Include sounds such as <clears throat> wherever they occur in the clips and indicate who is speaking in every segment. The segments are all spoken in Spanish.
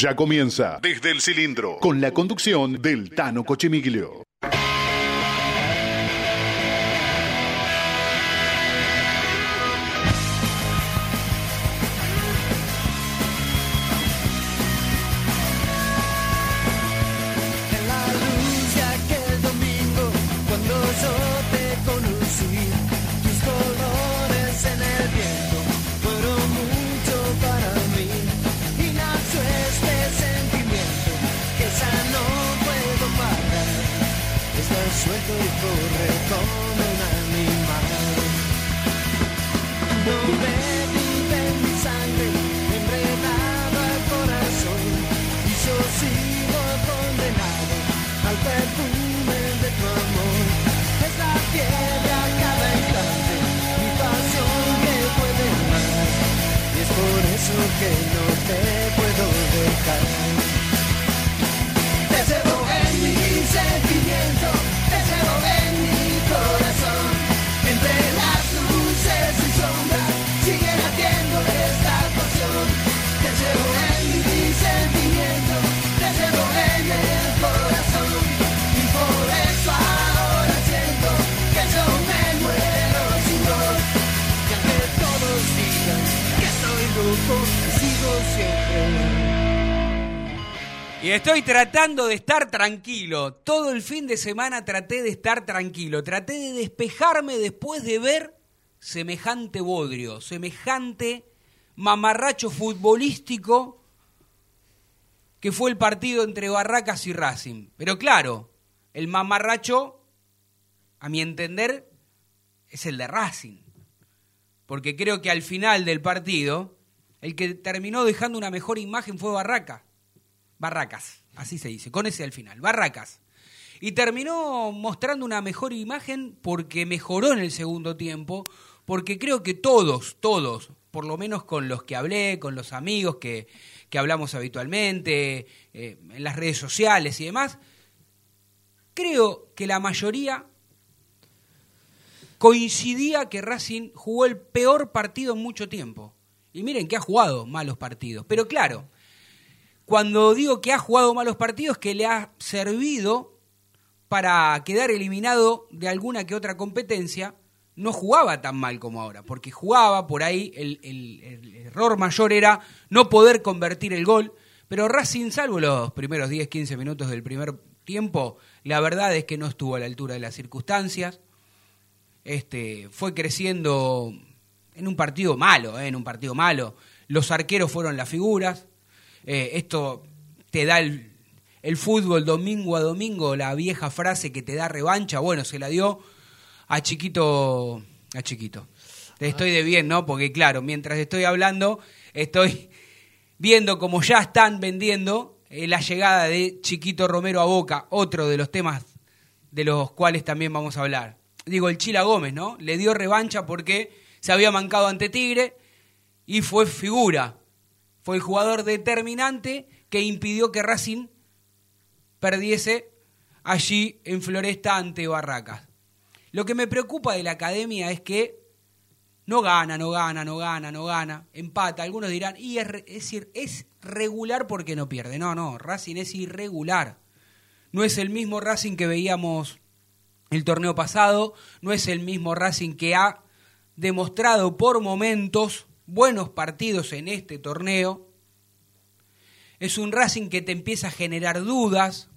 Speaker 1: Ya comienza desde el cilindro con la conducción del Tano Cochemiglio.
Speaker 2: Tratando de estar tranquilo. Todo el fin de semana traté de estar tranquilo. Traté de despejarme después de ver semejante bodrio, semejante mamarracho futbolístico que fue el partido entre Barracas y Racing. Pero claro, el mamarracho, a mi entender, es el de Racing. Porque creo que al final del partido, el que terminó dejando una mejor imagen fue Barraca. Barracas, así se dice, con ese al final, Barracas. Y terminó mostrando una mejor imagen porque mejoró en el segundo tiempo, porque creo que todos, todos, por lo menos con los que hablé, con los amigos que, que hablamos habitualmente, eh, en las redes sociales y demás, creo que la mayoría coincidía que Racing jugó el peor partido en mucho tiempo. Y miren que ha jugado malos partidos. Pero claro, cuando digo que ha jugado malos partidos, que le ha servido para quedar eliminado de alguna que otra competencia, no jugaba tan mal como ahora, porque jugaba por ahí, el, error mayor era no poder convertir el gol, pero Racing, salvo los primeros 10, 15 minutos del primer tiempo, la verdad es que no estuvo a la altura de las circunstancias, este, fue creciendo en un partido malo, eh, en un partido malo, los arqueros fueron las figuras, eh, esto te da el, el fútbol domingo a domingo, la vieja frase que te da revancha, bueno, se la dio a Chiquito, a Chiquito. Te estoy de bien, ¿no? Porque claro, mientras estoy hablando, estoy viendo como ya están vendiendo eh, la llegada de Chiquito Romero a Boca, otro de los temas de los cuales también vamos a hablar. Digo, el Chila Gómez, ¿no? Le dio revancha porque se había mancado ante Tigre y fue figura. Fue el jugador determinante que impidió que Racing perdiese allí en Floresta ante Barracas. Lo que me preocupa de la academia es que no gana, no gana, no gana, no gana, empata. Algunos dirán, y es, es regular porque no pierde. No, no, Racing es irregular. No es el mismo Racing que veíamos el torneo pasado, no es el mismo Racing que ha demostrado por momentos buenos partidos en este torneo. Es un Racing que te empieza a generar dudas,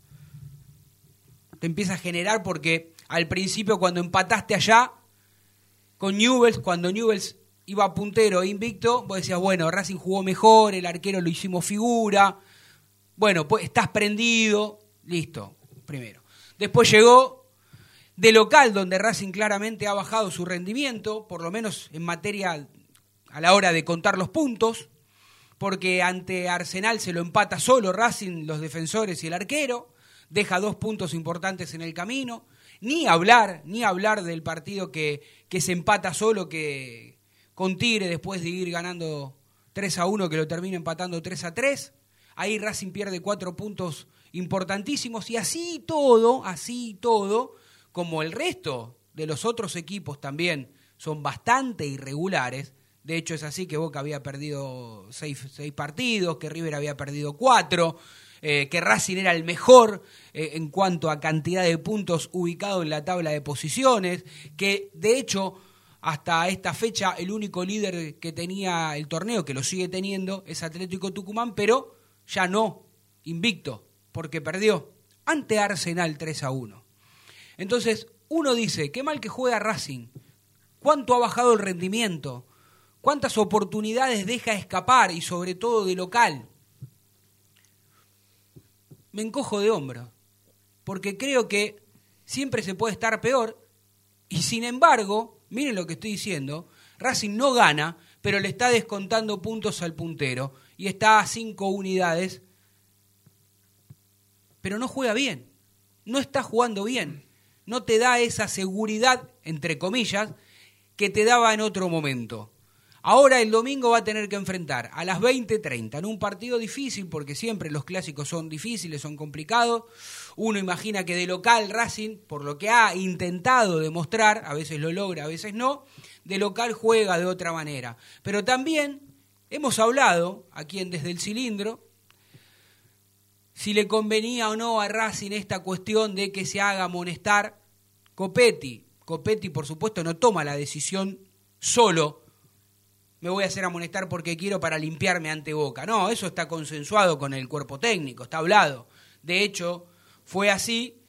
Speaker 2: te empieza a generar porque al principio cuando empataste allá con Newells, cuando Newells iba puntero e invicto, vos decías, bueno, Racing jugó mejor, el arquero lo hicimos figura, bueno, pues estás prendido, listo, primero. Después llegó de local, donde Racing claramente ha bajado su rendimiento, por lo menos en materia a la hora de contar los puntos, porque ante Arsenal se lo empata solo Racing, los defensores y el arquero, deja dos puntos importantes en el camino, ni hablar, ni hablar del partido que, que se empata solo que con Tigre después de ir ganando 3 a 1 que lo termina empatando 3 a 3. Ahí Racing pierde cuatro puntos importantísimos y así todo, así todo, como el resto de los otros equipos también son bastante irregulares, De hecho, es así que Boca había perdido seis, seis partidos, que River había perdido cuatro, eh, que Racing era el mejor eh, en cuanto a cantidad de puntos ubicado en la tabla de posiciones, que de hecho hasta esta fecha el único líder que tenía el torneo, que lo sigue teniendo, es Atlético Tucumán, pero ya no invicto, porque perdió ante Arsenal 3 a 1. Entonces, uno dice, qué mal que juega Racing, cuánto ha bajado el rendimiento, cuántas oportunidades deja escapar y sobre todo de local. Me encojo de hombro, porque creo que siempre se puede estar peor y sin embargo, miren lo que estoy diciendo, Racing no gana, pero le está descontando puntos al puntero y está a cinco unidades, pero no juega bien, no está jugando bien, no te da esa seguridad, entre comillas, que te daba en otro momento. Ahora el domingo va a tener que enfrentar a las 20:30 en un partido difícil, porque siempre los clásicos son difíciles, son complicados. Uno imagina que de local Racing, por lo que ha intentado demostrar, a veces lo logra, a veces no, de local juega de otra manera. Pero también hemos hablado, aquí en Desde el Cilindro, si le convenía o no a Racing esta cuestión de que se haga amonestar Copetti. Copetti, por supuesto, no toma la decisión solo me voy a hacer amonestar porque quiero para limpiarme ante Boca. No, eso está consensuado con el cuerpo técnico, está hablado. De hecho, fue así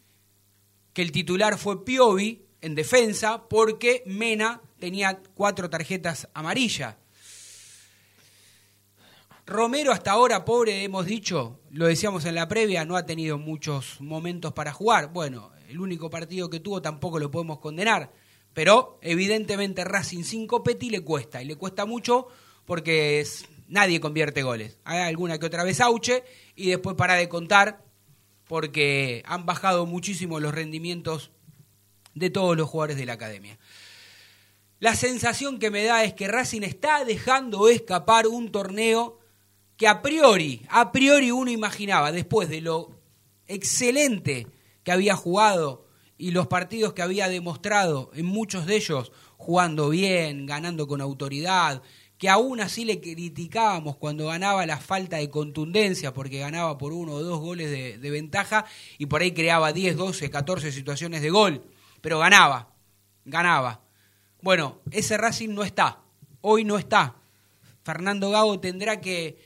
Speaker 2: que el titular fue Piovi en defensa porque Mena tenía cuatro tarjetas amarillas. Romero hasta ahora, pobre, hemos dicho, lo decíamos en la previa, no ha tenido muchos momentos para jugar. Bueno, el único partido que tuvo tampoco lo podemos condenar pero evidentemente Racing sin Copetti le cuesta, y le cuesta mucho porque es, nadie convierte goles. Hay alguna que otra vez Auche y después para de contar porque han bajado muchísimo los rendimientos de todos los jugadores de la academia. La sensación que me da es que Racing está dejando escapar un torneo que a priori, a priori uno imaginaba, después de lo excelente que había jugado y los partidos que había demostrado, en muchos de ellos jugando bien, ganando con autoridad, que aún así le criticábamos cuando ganaba la falta de contundencia, porque ganaba por uno o dos goles de, ventaja y por ahí creaba 10, 12, 14 situaciones de gol, pero ganaba, ganaba. Bueno, ese Racing no está, hoy no está. Fernando Gago tendrá que,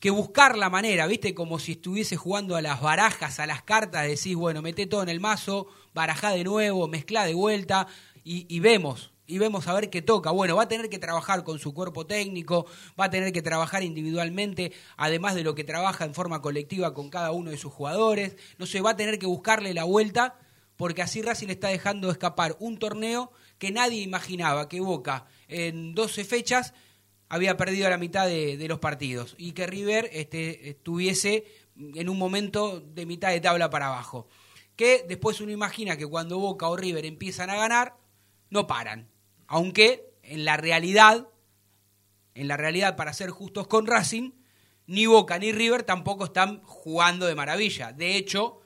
Speaker 2: que buscar la manera, ¿viste? Como si estuviese jugando a las barajas, a las cartas, decís, bueno, mete todo en el mazo, barajá de nuevo, mezcla de vuelta y, vemos, y vemos a ver qué toca. Bueno, va a tener que trabajar con su cuerpo técnico, va a tener que trabajar individualmente, además de lo que trabaja en forma colectiva con cada uno de sus jugadores. No sé, va a tener que buscarle la vuelta, porque así Racing está dejando escapar un torneo que nadie imaginaba que Boca en 12 fechas había perdido la mitad de, los partidos y que River este, estuviese en un momento de mitad de tabla para abajo que después uno imagina que cuando Boca o River empiezan a ganar, no paran. Aunque en la realidad, en la realidad, para ser justos con Racing, ni Boca ni River tampoco están jugando de maravilla. De hecho,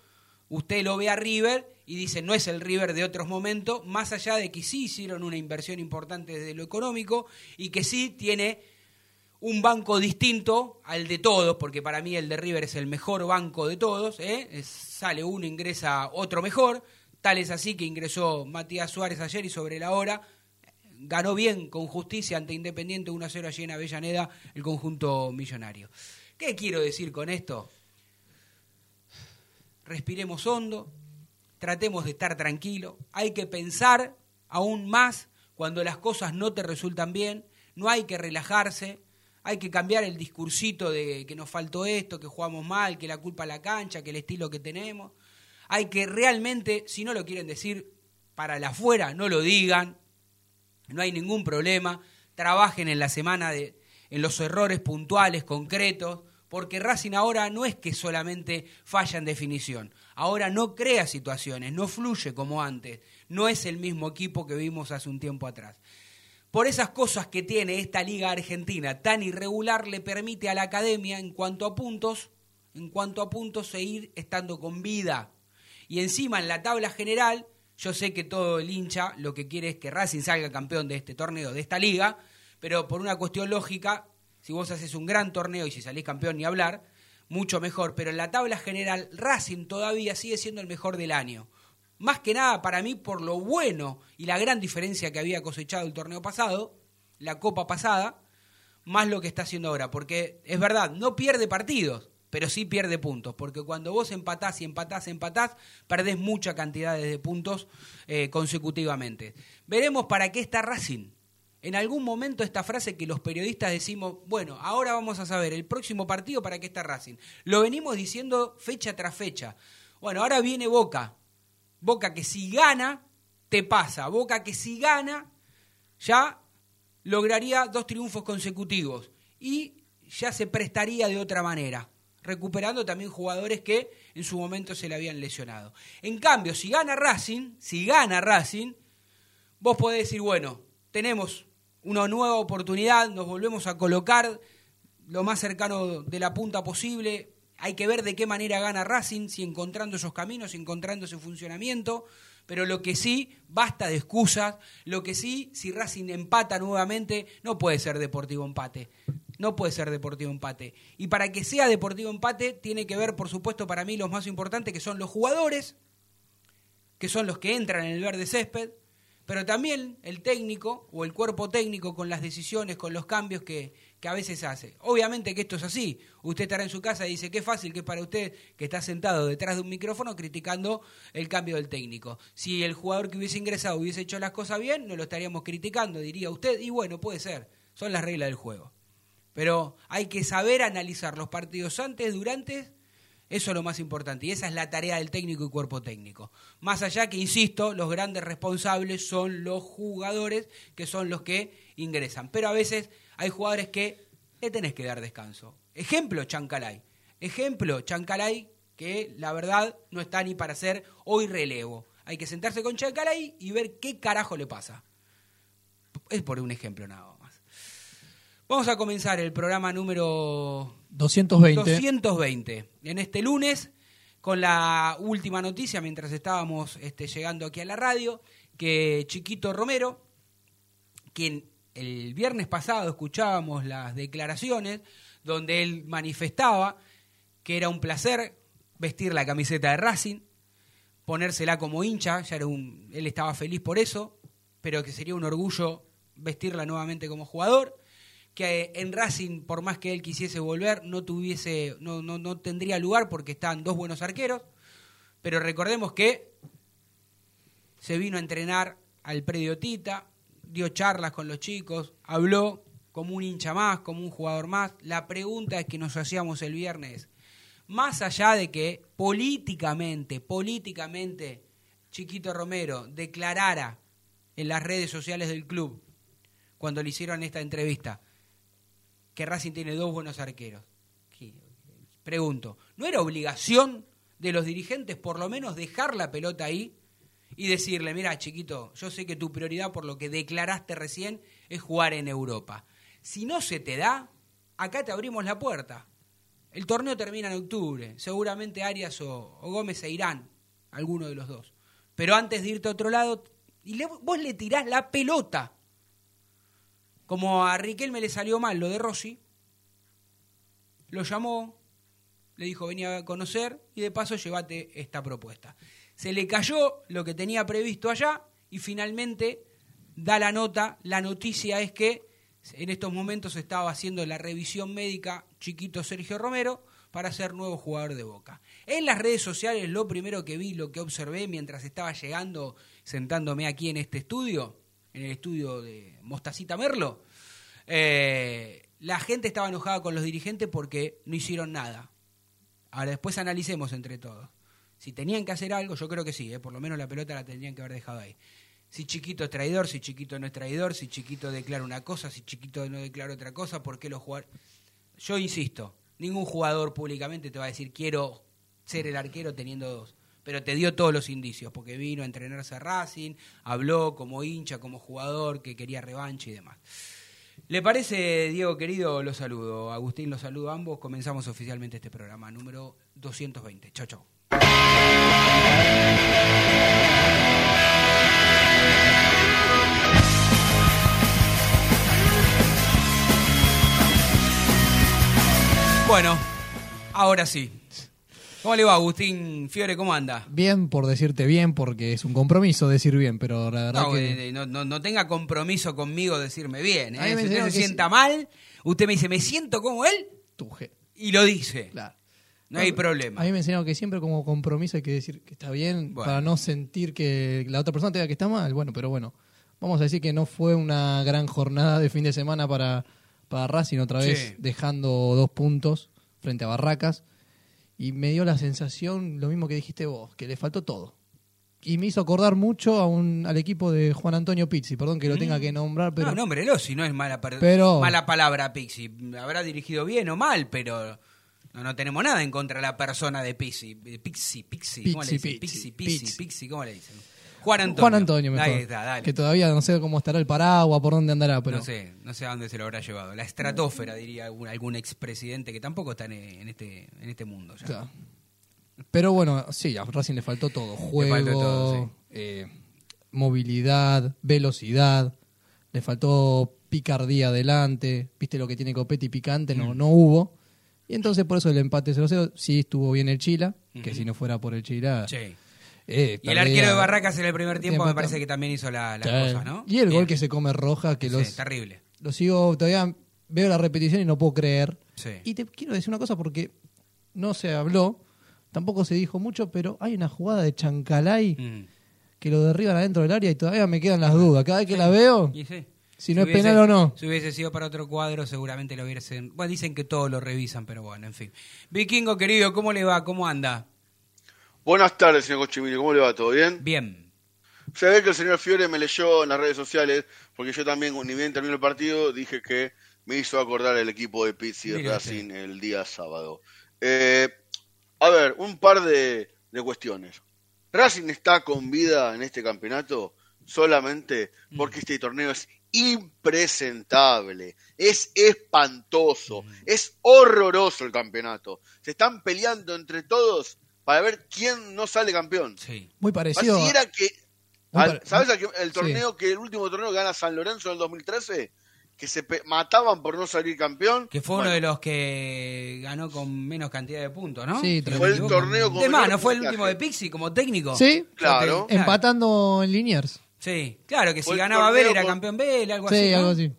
Speaker 2: usted lo ve a River y dice, no es el River de otros momentos, más allá de que sí hicieron una inversión importante desde lo económico y que sí tiene un banco distinto al de todos, porque para mí el de River es el mejor banco de todos, ¿eh? sale uno, ingresa otro mejor, tal es así que ingresó Matías Suárez ayer y sobre la hora ganó bien con justicia ante Independiente 1-0 allí en Avellaneda el conjunto millonario. ¿Qué quiero decir con esto? Respiremos hondo, tratemos de estar tranquilos, hay que pensar aún más cuando las cosas no te resultan bien, no hay que relajarse, hay que cambiar el discursito de que nos faltó esto, que jugamos mal, que la culpa la cancha, que el estilo que tenemos. Hay que realmente, si no lo quieren decir para la afuera, no lo digan, no hay ningún problema, trabajen en la semana de, en los errores puntuales, concretos, porque Racing ahora no es que solamente falla en definición, ahora no crea situaciones, no fluye como antes, no es el mismo equipo que vimos hace un tiempo atrás. Por esas cosas que tiene esta liga argentina tan irregular, le permite a la academia, en cuanto a puntos, en cuanto a puntos, seguir estando con vida. Y encima en la tabla general, yo sé que todo el hincha lo que quiere es que Racing salga campeón de este torneo, de esta liga, pero por una cuestión lógica, si vos haces un gran torneo y si salís campeón ni hablar, mucho mejor, pero en la tabla general Racing todavía sigue siendo el mejor del año. Más que nada para mí por lo bueno y la gran diferencia que había cosechado el torneo pasado, la copa pasada, más lo que está haciendo ahora, porque es verdad, no pierde partidos, pero sí pierde puntos, porque cuando vos empatás y empatás, empatás, perdés mucha cantidad de puntos eh, consecutivamente. Veremos para qué está Racing. En algún momento esta frase que los periodistas decimos, bueno, ahora vamos a saber el próximo partido para qué está Racing. Lo venimos diciendo fecha tras fecha. Bueno, ahora viene Boca. Boca que si gana, te pasa. Boca que si gana, ya lograría dos triunfos consecutivos. Y ya se prestaría de otra manera recuperando también jugadores que en su momento se le habían lesionado. En cambio, si gana Racing, si gana Racing, vos podés decir, bueno, tenemos una nueva oportunidad, nos volvemos a colocar lo más cercano de la punta posible, hay que ver de qué manera gana Racing, si encontrando esos caminos, si encontrando ese funcionamiento, pero lo que sí, basta de excusas, lo que sí, si Racing empata nuevamente, no puede ser deportivo empate. No puede ser deportivo empate. Y para que sea deportivo empate, tiene que ver, por supuesto, para mí los más importantes, que son los jugadores, que son los que entran en el verde césped, pero también el técnico o el cuerpo técnico con las decisiones, con los cambios que, que, a veces hace. Obviamente que esto es así. Usted estará en su casa y dice, qué fácil que es para usted que está sentado detrás de un micrófono criticando el cambio del técnico. Si el jugador que hubiese ingresado hubiese hecho las cosas bien, no lo estaríamos criticando, diría usted, y bueno, puede ser, son las reglas del juego. Pero hay que saber analizar los partidos antes, durante, eso es lo más importante. Y esa es la tarea del técnico y cuerpo técnico. Más allá que, insisto, los grandes responsables son los jugadores, que son los que ingresan. Pero a veces hay jugadores que le tenés que dar descanso. Ejemplo, Chancalay. Ejemplo, Chancalay, que la verdad no está ni para hacer hoy relevo. Hay que sentarse con Chancalay y ver qué carajo le pasa. Es por un ejemplo nada. Vamos a comenzar el programa número
Speaker 3: 220.
Speaker 2: 220. En este lunes, con la última noticia, mientras estábamos este, llegando aquí a la radio, que Chiquito Romero, quien el viernes pasado escuchábamos las declaraciones donde él manifestaba que era un placer vestir la camiseta de Racing, ponérsela como hincha, ya era un, él estaba feliz por eso, pero que sería un orgullo vestirla nuevamente como jugador que en Racing, por más que él quisiese volver, no tuviese, no, no, no tendría lugar porque están dos buenos arqueros. Pero recordemos que se vino a entrenar al predio Tita, dio charlas con los chicos, habló como un hincha más, como un jugador más. La pregunta es que nos hacíamos el viernes, más allá de que políticamente, políticamente, Chiquito Romero declarara en las redes sociales del club, cuando le hicieron esta entrevista, que Racing tiene dos buenos arqueros. Pregunto, ¿no era obligación de los dirigentes por lo menos dejar la pelota ahí y decirle, mira chiquito, yo sé que tu prioridad por lo que declaraste recién es jugar en Europa. Si no se te da, acá te abrimos la puerta. El torneo termina en octubre, seguramente Arias o, Gómez se irán, alguno de los dos. Pero antes de irte a otro lado, y vos le tirás la pelota como a Riquelme le salió mal lo de Rossi, lo llamó, le dijo venía a conocer y de paso llévate esta propuesta. Se le cayó lo que tenía previsto allá y finalmente da la nota, la noticia es que en estos momentos estaba haciendo la revisión médica chiquito Sergio Romero para ser nuevo jugador de Boca. En las redes sociales lo primero que vi, lo que observé mientras estaba llegando, sentándome aquí en este estudio, en el estudio de Mostacita Merlo, eh, la gente estaba enojada con los dirigentes porque no hicieron nada. Ahora después analicemos entre todos. Si tenían que hacer algo, yo creo que sí, eh, por lo menos la pelota la tendrían que haber dejado ahí. Si Chiquito es traidor, si Chiquito no es traidor, si Chiquito declara una cosa, si Chiquito no declara otra cosa, ¿por qué los jugadores...? Yo insisto, ningún jugador públicamente te va a decir quiero ser el arquero teniendo dos pero te dio todos los indicios, porque vino a entrenarse a Racing, habló como hincha, como jugador, que quería revancha y demás. ¿Le parece, Diego querido? Los saludo. Agustín, los saludo a ambos. Comenzamos oficialmente este programa número 220. Chau, chau. Bueno, ahora sí. ¿Cómo le va, Agustín Fiore? ¿Cómo anda?
Speaker 3: Bien por decirte bien, porque es un compromiso decir bien, pero la verdad
Speaker 2: No,
Speaker 3: que...
Speaker 2: eh, no, no- no tenga compromiso conmigo decirme bien. ¿eh? Si usted se sienta mal, usted me dice, me siento como él,
Speaker 3: tu je-
Speaker 2: y lo dice.
Speaker 3: claro.
Speaker 2: No hay problema.
Speaker 3: A mí me enseñaron que siempre como compromiso hay que decir que está bien
Speaker 2: Bueno.
Speaker 3: para no sentir que la otra persona te diga que está mal. Bueno, pero bueno, vamos a decir que no fue una gran jornada de fin de semana para, para Racing, otra vez
Speaker 2: Sí.
Speaker 3: dejando dos puntos frente a Barracas. Y me dio la sensación, lo mismo que dijiste vos, que le faltó todo. Y me hizo acordar mucho a un, al equipo de Juan Antonio Pizzi, perdón que lo tenga que nombrar, pero...
Speaker 2: No, nómbrelo si no es mala, per-
Speaker 3: Pero-
Speaker 2: mala palabra Pixi. Habrá dirigido bien o mal, pero no, no tenemos nada en contra de la persona de Pixi. Eh, Pixi, Pixi, ¿cómo le dicen?
Speaker 3: Pixi.
Speaker 2: Pixi, ¿cómo le dicen? Juan Antonio.
Speaker 3: Juan Antonio, mejor.
Speaker 2: Ahí está, dale.
Speaker 3: Que todavía no sé cómo estará el paraguas, por dónde andará, pero...
Speaker 2: No sé, no sé a dónde se lo habrá llevado. La estratosfera, diría algún, algún expresidente que tampoco está en, en este, en este mundo. ya.
Speaker 3: Claro. Pero bueno, sí, a Racing le faltó todo. Juego,
Speaker 2: faltó todo, sí.
Speaker 3: eh, movilidad, velocidad, le faltó picardía adelante. Viste lo que tiene Copetti picante,
Speaker 2: Mm.
Speaker 3: no, no hubo. Y entonces por eso el empate 0-0, sí estuvo bien el Chila, que si no fuera por el Chila...
Speaker 2: Sí.
Speaker 3: Eh,
Speaker 2: Y el arquero de Barracas en el primer tiempo me parece que también hizo la, la
Speaker 3: Sí.
Speaker 2: cosa, ¿no?
Speaker 3: Y el
Speaker 2: Bien.
Speaker 3: gol que se come roja, que
Speaker 2: Sí,
Speaker 3: los,
Speaker 2: terrible.
Speaker 3: lo sigo, todavía veo la repetición y no puedo creer.
Speaker 2: Sí.
Speaker 3: Y te quiero decir una cosa porque no se habló, tampoco se dijo mucho, pero hay una jugada de Chancalay
Speaker 2: Mm.
Speaker 3: que lo derriban adentro del área y todavía me quedan las dudas. Cada vez que la veo,
Speaker 2: Y sí.
Speaker 3: si no es penal o no.
Speaker 2: Si hubiese sido para otro cuadro, seguramente lo hubiesen. Bueno, dicen que todos lo revisan, pero bueno, en fin. Vikingo querido, ¿cómo le va? ¿Cómo anda?
Speaker 4: Buenas tardes, señor Cochimilio. ¿Cómo le va? ¿Todo bien?
Speaker 2: Bien.
Speaker 4: Se ve que el señor Fiore me leyó en las redes sociales, porque yo también, ni bien terminó el partido, dije que me hizo acordar el equipo de Pizzi de. Racing el día sábado. Eh, a ver, un par de, de cuestiones. Racing está con vida en este campeonato solamente
Speaker 2: Mm.
Speaker 4: porque este torneo es impresentable, es espantoso,
Speaker 2: Mm.
Speaker 4: es horroroso el campeonato. Se están peleando entre todos para ver quién no sale campeón.
Speaker 2: Sí.
Speaker 3: Muy parecido. a-
Speaker 4: Pareciera que.
Speaker 3: Muy
Speaker 4: al-
Speaker 3: pare-
Speaker 4: ¿Sabes el
Speaker 3: Sí.
Speaker 4: torneo que el último torneo que gana San Lorenzo en el 2013? Que se mataban por no salir campeón.
Speaker 2: Que fue
Speaker 4: Bueno,
Speaker 2: uno de los que ganó con menos cantidad de puntos, ¿no?
Speaker 3: Sí,
Speaker 4: Fue el torneo con
Speaker 2: Es más,
Speaker 4: menor
Speaker 2: ¿no fue el último de Pixi como técnico?
Speaker 3: Sí,
Speaker 4: Claro.
Speaker 3: Empatando en Liniers.
Speaker 2: Sí, claro, que si
Speaker 4: Fue
Speaker 2: ganaba Vélez era
Speaker 4: con-
Speaker 2: campeón Vélez, algo
Speaker 3: Sí,
Speaker 2: así. ¿no?
Speaker 3: algo así.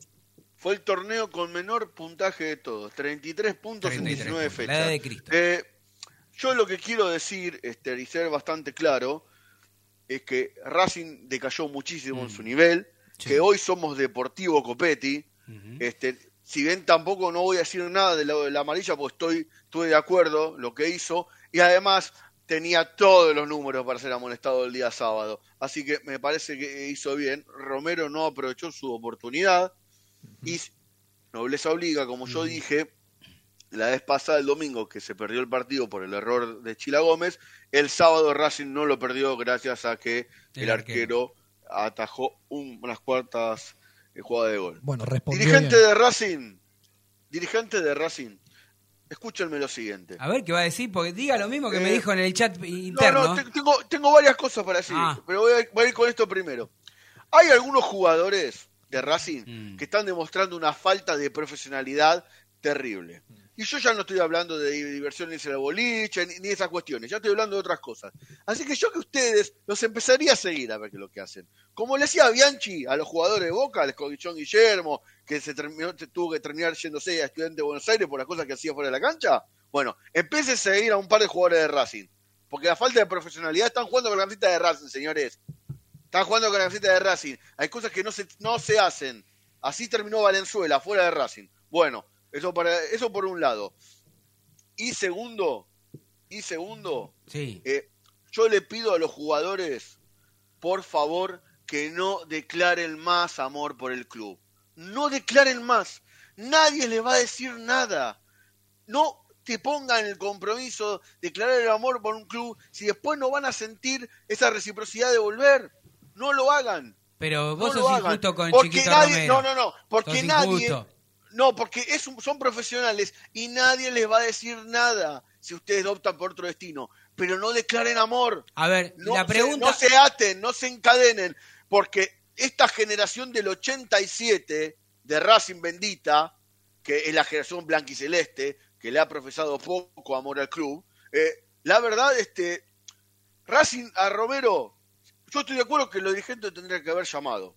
Speaker 4: Fue el torneo con menor puntaje de todos. 33 puntos
Speaker 2: 33
Speaker 4: en 19
Speaker 2: puntos, la
Speaker 4: fechas.
Speaker 2: edad de Cristo.
Speaker 4: Eh, yo lo que quiero decir, este, y ser bastante claro, es que Racing decayó muchísimo en su nivel,
Speaker 2: Mm. Sí.
Speaker 4: que hoy somos Deportivo Copetti. Este, si bien tampoco no voy a decir nada de la, de la amarilla, pues estoy, estuve de acuerdo lo que hizo, y además tenía todos los números para ser amonestado el día sábado. Así que me parece que hizo bien. Romero no aprovechó su oportunidad y nobleza obliga, como yo dije, la vez pasada, el domingo, que se perdió el partido por el error de Chila Gómez, el sábado Racing no lo perdió gracias a que
Speaker 2: El
Speaker 4: el, arquero. atajó un- unas cuartas eh, jugadas de gol.
Speaker 3: Bueno, respondió
Speaker 4: Dirigente
Speaker 3: bien.
Speaker 4: de Racing, dirigente de Racing, escúchenme lo siguiente.
Speaker 2: A ver qué va a decir, porque diga lo mismo que me
Speaker 4: Eh,
Speaker 2: dijo en el chat
Speaker 4: No,
Speaker 2: interno.
Speaker 4: no, te- tengo, tengo varias cosas para decir,
Speaker 2: Ah.
Speaker 4: pero voy a, voy a ir con esto primero. Hay algunos jugadores de Racing
Speaker 2: Mm.
Speaker 4: que están demostrando una falta de profesionalidad terrible. Y yo ya no estoy hablando de diversión ni el boliche, ni, ni esas cuestiones, ya estoy hablando de otras cosas. Así que yo que ustedes los empezaría a seguir a ver qué es lo que hacen. Como le decía Bianchi a los jugadores de Boca, al John Guillermo, que se terminó, tuvo que terminar yéndose a Estudiante de Buenos Aires por las cosas que hacía fuera de la cancha. Bueno, empiece a seguir a un par de jugadores de Racing. Porque la falta de profesionalidad están jugando con la camiseta de Racing, señores. Están jugando con la camiseta de Racing. Hay cosas que no se, no se hacen. Así terminó Valenzuela, fuera de Racing. Bueno, eso, para, eso por un lado. Y segundo, y segundo,
Speaker 2: Sí.
Speaker 4: eh, yo le pido a los jugadores, por favor, que no declaren más amor por el club. No declaren más. Nadie les va a decir nada. No te pongan el compromiso de declarar el amor por un club si después no van a sentir esa reciprocidad de volver. No lo hagan.
Speaker 2: Pero vos
Speaker 4: no
Speaker 2: sos injusto con
Speaker 4: porque
Speaker 2: chiquito
Speaker 4: nadie,
Speaker 2: Romero.
Speaker 4: No, no, no. Porque nadie. No, porque es un- son profesionales y nadie les va a decir nada si ustedes optan por otro destino. Pero no declaren amor.
Speaker 2: A ver,
Speaker 4: No,
Speaker 2: la
Speaker 4: se,
Speaker 2: pregunta...
Speaker 4: no se aten, no se encadenen. Porque esta generación del 87 de Racing Bendita que es la generación blanquiceleste, que le ha profesado poco amor al club, eh, la verdad, este, Racing a Romero, yo estoy de acuerdo que los dirigentes tendrían que haber llamado.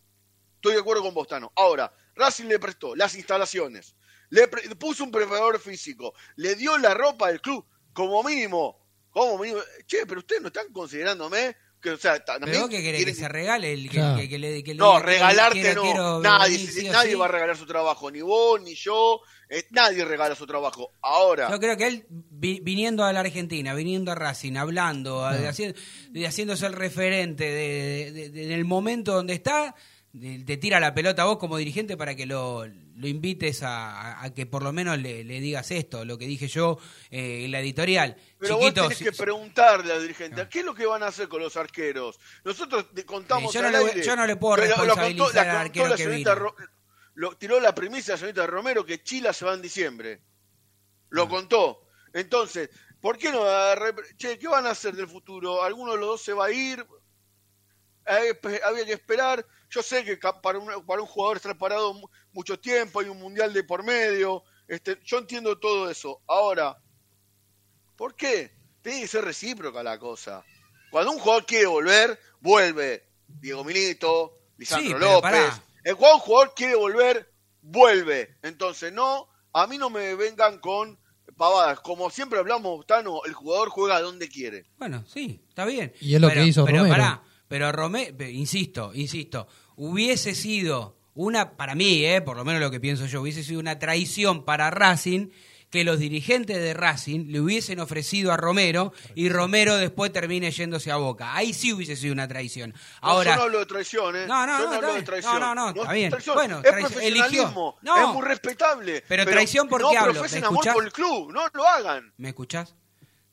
Speaker 4: Estoy de acuerdo con Bostano. Ahora, Racing le prestó las instalaciones, le pre- puso un preparador físico, le dio la ropa del club, como mínimo, como mínimo. Che, pero ustedes no están considerándome que, o sea,
Speaker 2: ¿Pero qué querés? ¿Que
Speaker 4: quieren-
Speaker 2: se regale? El, que,
Speaker 3: Claro.
Speaker 2: que- que le,
Speaker 4: no, regalarte
Speaker 2: quiero-
Speaker 4: no.
Speaker 2: quiero
Speaker 4: nadie
Speaker 2: sí
Speaker 4: nadie
Speaker 2: sí?
Speaker 4: va a regalar su trabajo, ni vos, ni yo. eh, nadie regala su trabajo. Ahora,
Speaker 2: Yo creo que él, vi- viniendo a la Argentina, viniendo a Racing, hablando, haciéndose el referente de, de- de- del momento donde está, te tira la pelota a vos como dirigente para que lo, lo invites a, que por lo menos le, le digas esto, lo que dije yo eh, en la editorial.
Speaker 4: pero vos tenés que preguntarle al dirigente, ¿qué es lo que van a hacer con los arqueros? Nosotros te contamos
Speaker 2: Eh, yo no le yo no le puedo
Speaker 4: pero lo contó-
Speaker 2: responsabilizar
Speaker 4: la
Speaker 2: al
Speaker 4: contó
Speaker 2: arquero
Speaker 4: la
Speaker 2: que
Speaker 4: señorita
Speaker 2: vino.
Speaker 4: Ro- lo, tiró la primicia la señorita Romero que Chila se va en diciembre. Lo
Speaker 2: Ah.
Speaker 4: contó. Entonces, ¿por qué no? Che, ¿qué van a hacer del futuro? ¿Alguno de los dos se va a ir? Eh, pe- Había que esperar. Yo sé que para un, para un jugador estar parado mu- mucho tiempo, hay un mundial de por medio. Este, yo entiendo todo eso. Ahora, ¿por qué? Tiene que ser recíproca la cosa. Cuando un jugador quiere volver, vuelve. Diego Milito, Lisandro
Speaker 2: Sí,
Speaker 4: López.
Speaker 2: pará.
Speaker 4: El cuando un jugador quiere volver, vuelve. Entonces, no, a mí no me vengan con pavadas. Como siempre hablamos, Tano, el jugador juega donde quiere.
Speaker 2: Bueno, sí, está bien.
Speaker 3: Y es lo
Speaker 2: pero,
Speaker 3: que hizo
Speaker 2: pero,
Speaker 3: Romero.
Speaker 2: pará, pero Romero, insisto, insisto, hubiese sido una, para mí, eh, por lo menos lo que pienso yo, hubiese sido una traición para Racing que los dirigentes de Racing le hubiesen ofrecido a Romero y Romero después termine yéndose a Boca. Ahí sí hubiese sido una traición.
Speaker 4: No,
Speaker 2: Ahora,
Speaker 4: yo no hablo de traición, ¿eh?
Speaker 2: No, no,
Speaker 4: yo
Speaker 2: no, está
Speaker 4: hablo de
Speaker 2: bien.
Speaker 4: traición.
Speaker 2: No, no, no, está
Speaker 4: es
Speaker 2: bien.
Speaker 4: traición,
Speaker 2: Bueno,
Speaker 4: es profesionalismo,
Speaker 2: eligió. No.
Speaker 4: es muy respetable.
Speaker 2: Pero traición, ¿por
Speaker 4: no
Speaker 2: hablo?
Speaker 4: profesen
Speaker 2: ¿Me
Speaker 4: amor por el club, no lo hagan.
Speaker 2: ¿Me escuchás?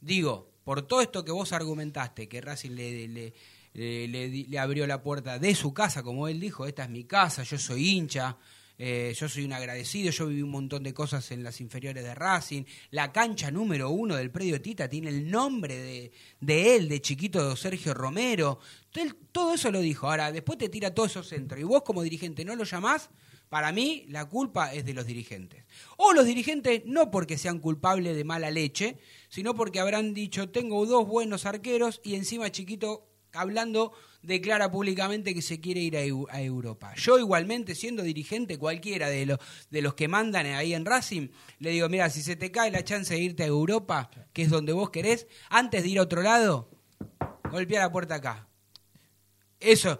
Speaker 2: Digo, por todo esto que vos argumentaste, que Racing le, le, le- le le abrió la puerta de su casa, como él dijo, esta es mi casa, yo soy hincha, eh, yo soy un agradecido, yo viví un montón de cosas en las inferiores de Racing, la cancha número uno del predio Tita tiene el nombre de, de él, de chiquito Sergio Romero, todo eso lo dijo, ahora después te tira todo eso centro. Y vos como dirigente no lo llamás, para mí la culpa es de los dirigentes. O los dirigentes no porque sean culpables de mala leche, sino porque habrán dicho, tengo dos buenos arqueros y encima chiquito hablando declara públicamente que se quiere ir a, Eu- a Europa. Yo igualmente, siendo dirigente cualquiera de los, de los que mandan ahí en Racing, le digo, mira, si se te cae la chance de irte a Europa, que es donde vos querés, antes de ir a otro lado, golpea la puerta acá. Eso,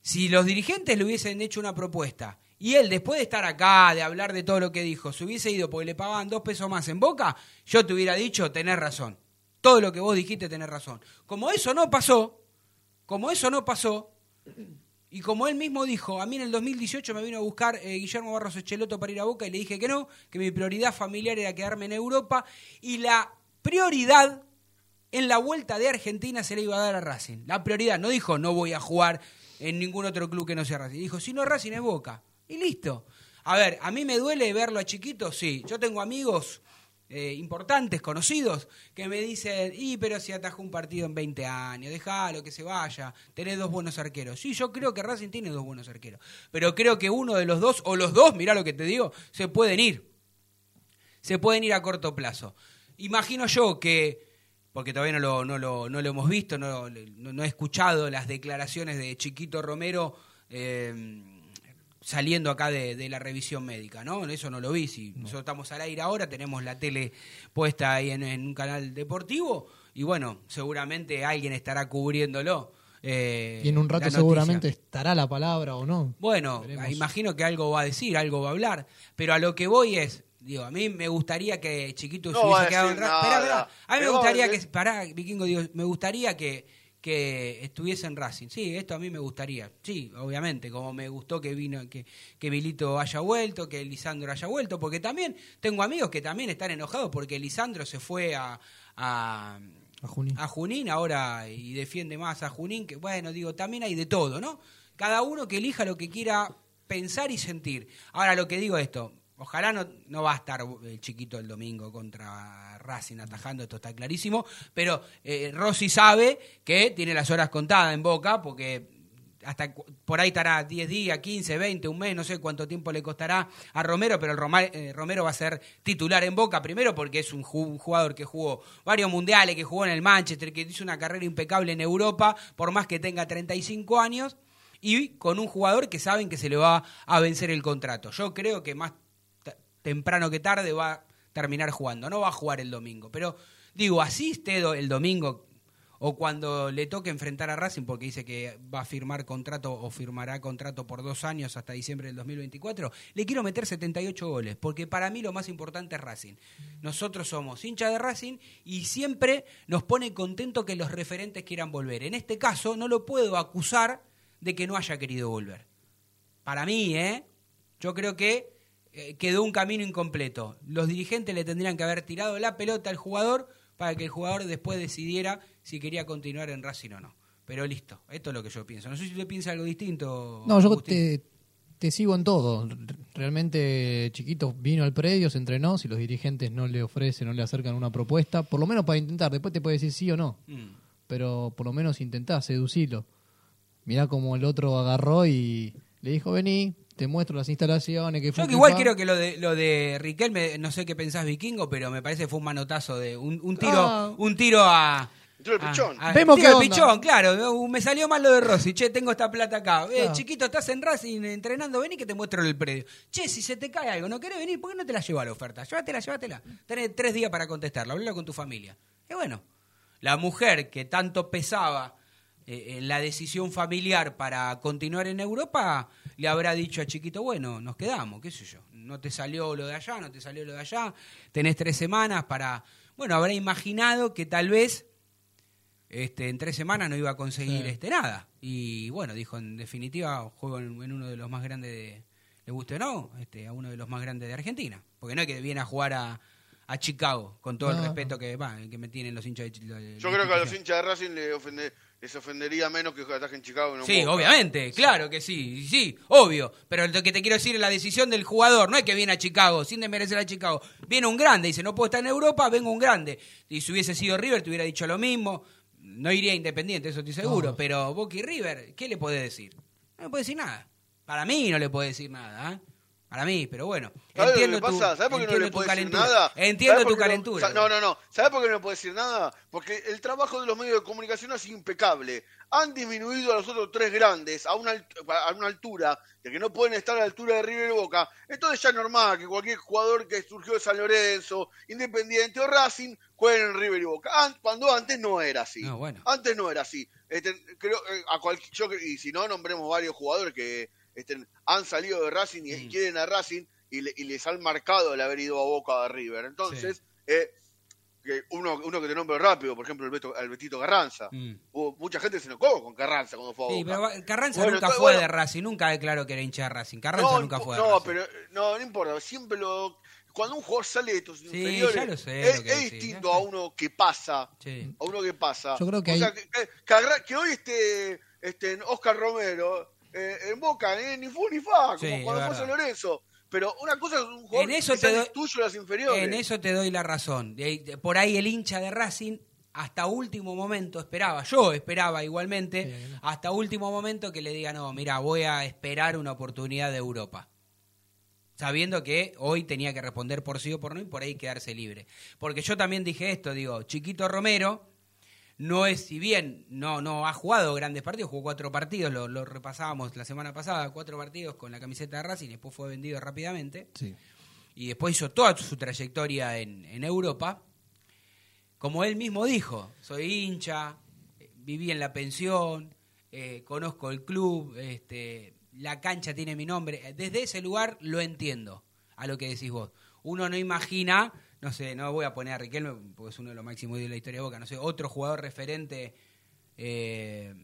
Speaker 2: si los dirigentes le hubiesen hecho una propuesta y él, después de estar acá, de hablar de todo lo que dijo, se hubiese ido porque le pagaban dos pesos más en boca, yo te hubiera dicho, tenés razón. Todo lo que vos dijiste, tenés razón. Como eso no pasó, como eso no pasó, y como él mismo dijo, a mí en el 2018 me vino a buscar eh, Guillermo Barros Echeloto para ir a Boca y le dije que no, que mi prioridad familiar era quedarme en Europa y la prioridad en la vuelta de Argentina se le iba a dar a Racing. La prioridad, no dijo no voy a jugar en ningún otro club que no sea Racing. Dijo, si no Racing es Boca. Y listo. A ver, ¿a mí me duele verlo a chiquito? Sí. Yo tengo amigos eh, importantes, conocidos, que me dicen, y pero si atajó un partido en 20 años, déjalo que se vaya, tenés dos buenos arqueros. Sí, yo creo que Racing tiene dos buenos arqueros, pero creo que uno de los dos, o los dos, mirá lo que te digo, se pueden ir. Se pueden ir a corto plazo. Imagino yo que, porque todavía no lo, no lo, no lo hemos visto, no, no- no he escuchado las declaraciones de Chiquito Romero. eh, saliendo acá de, de la revisión médica, ¿no? Eso no lo vi. Si nosotros estamos al aire ahora, tenemos la tele puesta ahí en, en un canal deportivo y bueno, seguramente alguien estará cubriéndolo. eh,
Speaker 3: Y en un rato seguramente estará la palabra o no.
Speaker 2: Bueno,
Speaker 3: Veremos.
Speaker 2: imagino que algo va a decir, algo va a hablar, pero a lo que voy es, digo, a mí me gustaría que Chiquito
Speaker 4: No
Speaker 2: se hubiese quedado en. A mí me gustaría que, pará, Vikingo, digo, me gustaría que, que estuviese en Racing. Sí, esto a mí me gustaría. Sí, obviamente, como me gustó que vino, que, que Milito haya vuelto, que Lisandro haya vuelto, porque también tengo amigos que también están enojados porque Lisandro se fue a, a,
Speaker 3: A Junín.
Speaker 2: a Junín ahora y defiende más a Junín, que bueno, digo, también hay de todo, ¿no? Cada uno que elija lo que quiera pensar y sentir. Ahora lo que digo es esto, ojalá no, no va a estar el chiquito el domingo contra Racing atajando, esto está clarísimo, pero eh, Rossi sabe que tiene las horas contadas en Boca porque hasta por ahí estará 10 días, 15, 20, un mes, no sé cuánto tiempo le costará a Romero, pero el Roma- eh, Romero va a ser titular en Boca primero porque es un, ju- un jugador que jugó varios mundiales, que jugó en el Manchester, que hizo una carrera impecable en Europa, por más que tenga 35 años, y con un jugador que saben que se le va a vencer el contrato. Yo creo que más temprano que tarde va a terminar jugando, no va a jugar el domingo, pero digo, do- el domingo o cuando le toque enfrentar a Racing porque dice que va a firmar contrato o firmará contrato por dos años hasta diciembre del 2024, le quiero meter 78 goles, porque para mí lo más importante es Racing. Nosotros somos hinchas de Racing y siempre nos pone contento que los referentes quieran volver. En este caso no lo puedo acusar de que no haya querido volver. Para mí, ¿eh? Yo creo que eh, quedó un camino incompleto. Los dirigentes le tendrían que haber tirado la pelota al jugador para que el jugador después decidiera si quería continuar en Racing o no. Pero listo, esto es lo que yo pienso. No sé si usted piensa algo distinto.
Speaker 3: No, yo te, te sigo en todo. Realmente Chiquito vino al predio, se entrenó, si los dirigentes no le ofrecen, no le acercan una propuesta, por lo menos para intentar, después te puede decir sí o no,
Speaker 2: Mm.
Speaker 3: pero por lo menos intentá, seducilo. Mirá como el otro agarró y le dijo, vení, te muestro las instalaciones, que fue
Speaker 2: Yo que igual creo que lo de lo de Riquelme, no sé qué pensás vikingo, pero me parece que fue un manotazo de un, un tiro,
Speaker 3: Ah.
Speaker 2: un tiro a
Speaker 4: Tiro de pichón.
Speaker 2: a- a-
Speaker 3: Vemos
Speaker 2: de
Speaker 3: onda.
Speaker 2: pichón, claro. Uh, Me salió mal lo de Rossi. Che, tengo esta plata acá. Eh,
Speaker 3: Claro.
Speaker 2: chiquito, estás en Racing entrenando, vení que te muestro el predio. Che, si se te cae algo, ¿no querés venir? ¿Por qué no te la lleva la oferta? Llévatela, llévatela. Tenés tres días para contestarla, hablalo con tu familia. Y bueno, la mujer que tanto pesaba eh, en la decisión familiar para continuar en Europa, le habrá dicho a Chiquito, bueno, nos quedamos, qué sé yo. No te salió lo de allá, no te salió lo de allá. Tenés tres semanas para... Bueno, habrá imaginado que tal vez este, en tres semanas no iba a conseguir
Speaker 3: Sí.
Speaker 2: este nada. Y bueno, dijo, en definitiva, juego en, en uno de los más grandes de, le guste o no, este, a uno de los más grandes de Argentina. Porque no es que viene a jugar a, a Chicago, con todo el
Speaker 3: No,
Speaker 2: respeto que, va, que me tienen los hinchas de de-
Speaker 4: Yo creo que a los hinchas de Racing le ofende- les ofendería menos que atajen en Chicago. y no en
Speaker 2: Sí,
Speaker 4: Boca.
Speaker 2: obviamente, claro que sí, sí, obvio. Pero lo que te quiero decir es la decisión del jugador. No es que viene a Chicago, sin desmerecer a Chicago. Viene un grande, dice, no puedo estar en Europa, vengo un grande. Y si hubiese sido River, te hubiera dicho lo mismo. No iría Independiente, eso estoy seguro.
Speaker 3: No.
Speaker 2: Pero Boca y River, ¿qué le puede decir? No le puede decir nada. Para mí no le puede decir nada, ¿eh? Para mí, pero bueno.
Speaker 4: ¿Sabes lo que
Speaker 2: Entiendo
Speaker 4: le
Speaker 2: tu,
Speaker 4: pasa? ¿Sabes por qué no le
Speaker 2: tu
Speaker 4: puede decir nada?
Speaker 2: Entiendo
Speaker 4: ¿Sabes
Speaker 2: tu calentura.
Speaker 4: No, no, no. ¿Sabes por qué no le puede decir nada? Porque el trabajo de los medios de comunicación es impecable. Han disminuido a los otros tres grandes a una, a una altura de que no pueden estar a la altura de River y Boca. Entonces ya es normal que cualquier jugador que surgió de San Lorenzo, Independiente o Racing jueguen en River y Boca. An- cuando antes no era así.
Speaker 2: No, bueno.
Speaker 4: Antes no era así. Este, creo, eh, a cual- yo y si no, nombremos varios jugadores que este, han salido de Racing y
Speaker 2: Mm.
Speaker 4: quieren a Racing y, le- y les han marcado el haber ido a Boca de River. Entonces, eh, que uno, uno que te nombro rápido, por ejemplo, el, Beto, el Betito Carranza.
Speaker 2: Mm.
Speaker 4: Hubo- mucha gente se enojó con Carranza cuando fue a
Speaker 2: Sí,
Speaker 4: Boca.
Speaker 2: pero Carranza
Speaker 4: Bueno,
Speaker 2: nunca
Speaker 4: entonces,
Speaker 2: fue
Speaker 4: bueno.
Speaker 2: de Racing, nunca declaró que era hincha de Racing. Carranza
Speaker 4: no,
Speaker 2: nunca fue de
Speaker 4: no,
Speaker 2: Racing.
Speaker 4: pero no, no importa, siempre lo cuando un jugador sale de estos
Speaker 2: Sí,
Speaker 4: inferiores
Speaker 2: ya lo sé
Speaker 4: es,
Speaker 2: lo que
Speaker 4: es
Speaker 2: decís,
Speaker 4: distinto
Speaker 2: ya
Speaker 4: a uno que pasa,
Speaker 2: Sí.
Speaker 4: a uno que pasa.
Speaker 3: Yo creo que
Speaker 4: o
Speaker 3: hay-
Speaker 4: sea, que, hoy esté este Oscar Romero eh, en Boca, eh, ni fu ni fa, como
Speaker 2: Sí,
Speaker 4: cuando fue Lorenzo. Pero una cosa es un jugador
Speaker 2: En eso
Speaker 4: que
Speaker 2: te doy-
Speaker 4: tuyo las inferiores.
Speaker 2: En eso te doy la razón. Por ahí el hincha de Racing hasta último momento esperaba, yo esperaba igualmente, hasta último momento que le diga, no, mira, voy a esperar una oportunidad de Europa. Sabiendo que hoy tenía que responder por sí o por no y por ahí quedarse libre. Porque yo también dije esto, digo, Chiquito Romero no es, si bien no, no ha jugado grandes partidos, jugó cuatro partidos, lo, lo repasábamos la semana pasada, cuatro partidos con la camiseta de Racing, después fue vendido rápidamente
Speaker 3: Sí.
Speaker 2: y después hizo toda su trayectoria en, en Europa, como él mismo dijo, soy hincha, viví en la pensión, eh, conozco el club, este, la cancha tiene mi nombre, desde ese lugar lo entiendo a lo que decís vos. Uno no imagina, no sé, no voy a poner a Riquelme porque es uno de los máximos de la historia de Boca, no sé, otro jugador referente eh,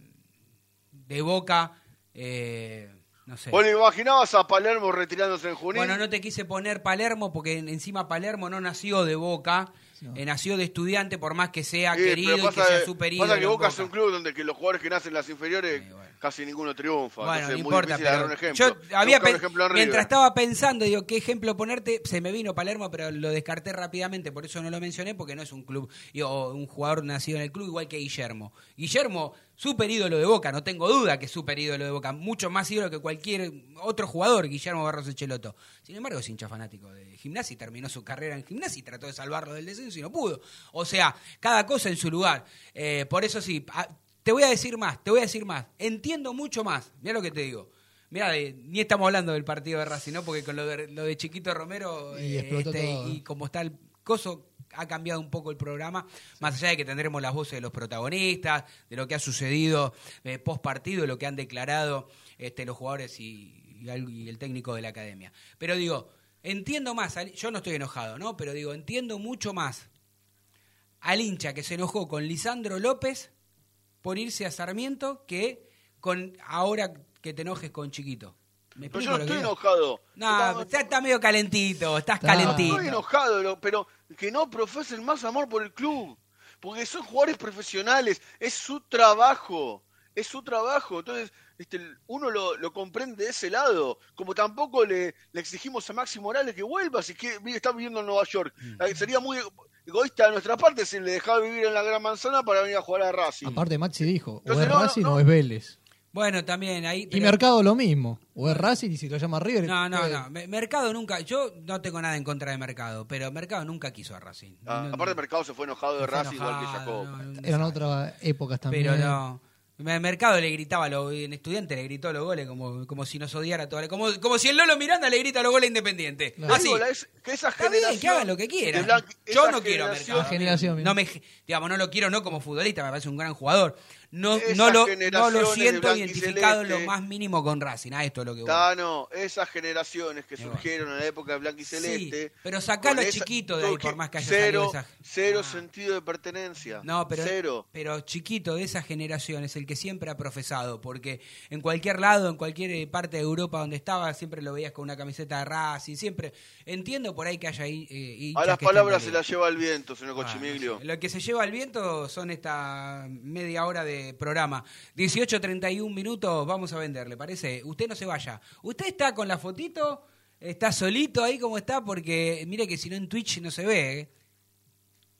Speaker 2: de Boca, eh, no sé.
Speaker 4: Vos le imaginabas a Palermo retirándose en Junín.
Speaker 2: Bueno, no te quise poner Palermo porque en- encima Palermo no nació de Boca
Speaker 3: No.
Speaker 2: Eh, nació de estudiante, por más que sea
Speaker 4: Sí,
Speaker 2: querido
Speaker 4: pero
Speaker 2: y que sea
Speaker 4: pasa,
Speaker 2: superior.
Speaker 4: pasa que Boca es un club donde que los jugadores que nacen en las inferiores
Speaker 2: Sí, bueno.
Speaker 4: casi ninguno triunfa.
Speaker 2: Bueno,
Speaker 4: entonces
Speaker 2: no
Speaker 4: es muy
Speaker 2: importa,
Speaker 4: difícil agarrar un
Speaker 2: pero
Speaker 4: ejemplo.
Speaker 2: yo había
Speaker 4: un ejemplo
Speaker 2: mientras estaba pensando, digo, qué ejemplo ponerte, se me vino Palermo, pero lo descarté rápidamente, por eso no lo mencioné, porque no es un club, y- o un jugador nacido en el club, igual que Guillermo. Guillermo, super ídolo de Boca, no tengo duda que es super ídolo de Boca, mucho más ídolo que cualquier otro jugador, Guillermo Barros Echeloto. Sin embargo, es hincha fanático de gimnasia y terminó su carrera en gimnasia y trató de salvarlo del descenso y no pudo. O sea, cada cosa en su lugar. Eh, por eso sí, a- te voy a decir más, te voy a decir más. Entiendo mucho más, mira lo que te digo. Mira, ni estamos hablando del partido de Racing, ¿no? Porque con lo de, lo de Chiquito Romero
Speaker 3: Y
Speaker 2: eh, y como está el coso, ha cambiado un poco el programa, más allá de que tendremos las voces de los protagonistas, de lo que ha sucedido eh, post partido, lo que han declarado este, los jugadores y, y el técnico de la academia. Pero digo, entiendo más, yo no estoy enojado, ¿no? Pero digo, entiendo mucho más al hincha que se enojó con Lisandro López por irse a Sarmiento que con ahora que te enojes con Chiquito. ¿Me
Speaker 4: Pero yo no estoy enojado.
Speaker 2: No, está, está medio calentito, estás
Speaker 3: Está-
Speaker 2: calentito.
Speaker 4: Estoy enojado, pero que no profesen más amor por el club. Porque son jugadores profesionales, es su trabajo, es su trabajo. Entonces, este, uno lo, lo comprende de ese lado. Como tampoco le, le exigimos a Maxi Morales que vuelva, si que está viviendo en Nueva York.
Speaker 2: Mm.
Speaker 4: Eh, Sería muy egoísta de nuestra parte si le dejaba vivir en la Gran Manzana para venir a jugar a Racing.
Speaker 3: Aparte, Maxi dijo, o
Speaker 4: Entonces,
Speaker 3: es
Speaker 4: no, no,
Speaker 3: Racing
Speaker 4: no.
Speaker 3: o es Vélez.
Speaker 2: Bueno, también ahí.
Speaker 3: Y Mercado lo mismo. O es Racing y si lo llama River.
Speaker 2: No, no,
Speaker 3: puede-
Speaker 2: no. Me- Mercado nunca. Yo no tengo nada en contra de Mercado, pero Mercado nunca quiso a Racing.
Speaker 4: Ah,
Speaker 2: No-
Speaker 4: aparte, Mercado se fue enojado de Racing igual que Jacob.
Speaker 2: no,
Speaker 3: Eran otras épocas también.
Speaker 2: Pero no. Me- Mercado le gritaba, lo, en estudiante le gritó los goles como, como si nos odiara toda la- como, como si el Lolo Miranda le grita los goles Independiente.
Speaker 3: Claro.
Speaker 2: Así.
Speaker 4: Es- que esa
Speaker 2: Está bien, que
Speaker 4: generación
Speaker 2: hagan lo que quieran. Yo no quiero a
Speaker 4: generación-
Speaker 2: Mercado.
Speaker 3: Generación.
Speaker 2: No me, digamos, no lo quiero no como futbolista, me parece un gran jugador. No, no, lo, no lo siento identificado en lo más mínimo con Racing. A esto es lo que voy.
Speaker 4: Tano, esas generaciones que surgieron en la época de Blanco y Celeste.
Speaker 2: Sí, pero sacalo
Speaker 4: esa-
Speaker 2: chiquito de ahí, por más que haya
Speaker 4: cero,
Speaker 2: salido esa-
Speaker 4: Cero
Speaker 2: Ah.
Speaker 4: sentido de pertenencia.
Speaker 2: No, pero,
Speaker 4: Cero.
Speaker 2: pero chiquito de esa generación es el que siempre ha profesado, porque en cualquier lado, en cualquier eh, parte de Europa donde estaba, siempre lo veías con una camiseta de Racing, siempre. Entiendo por ahí que haya ahí, eh, hinchas
Speaker 4: A las palabras se las lleva el viento, señor
Speaker 2: Ah, no
Speaker 4: Cochimiglio.
Speaker 2: sé. Lo que se lleva al viento son esta media hora de programa. 18.31 minutos, vamos a vender, ¿le parece? Usted no se vaya. Usted está con la fotito, está solito ahí como está, porque mire que si no en Twitch no se ve. ¿eh?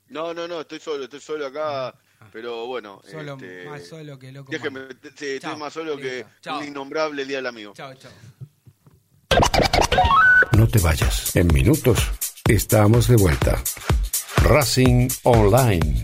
Speaker 4: No, no, no, estoy solo, estoy solo acá. Pero bueno,
Speaker 2: Ah. Solo,
Speaker 4: este,
Speaker 2: más solo que loco.
Speaker 4: déjeme, sí, estoy más solo que.
Speaker 2: Chao.
Speaker 4: un innombrable el día del amigo.
Speaker 2: Chao, chao.
Speaker 5: No te vayas. En minutos estamos de vuelta. Racing Online.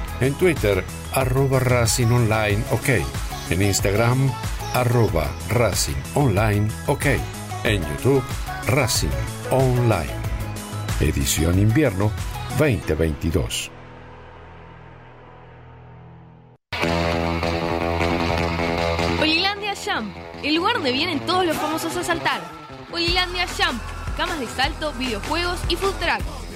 Speaker 5: En Twitter, arroba Racing Online OK. En Instagram, arroba Racing Online OK. En YouTube, Racing Online. Edición Invierno 2022.
Speaker 6: Olilandia Jump, el lugar donde vienen todos los famosos a saltar. Olilandia Jump, camas de salto, videojuegos y food truck.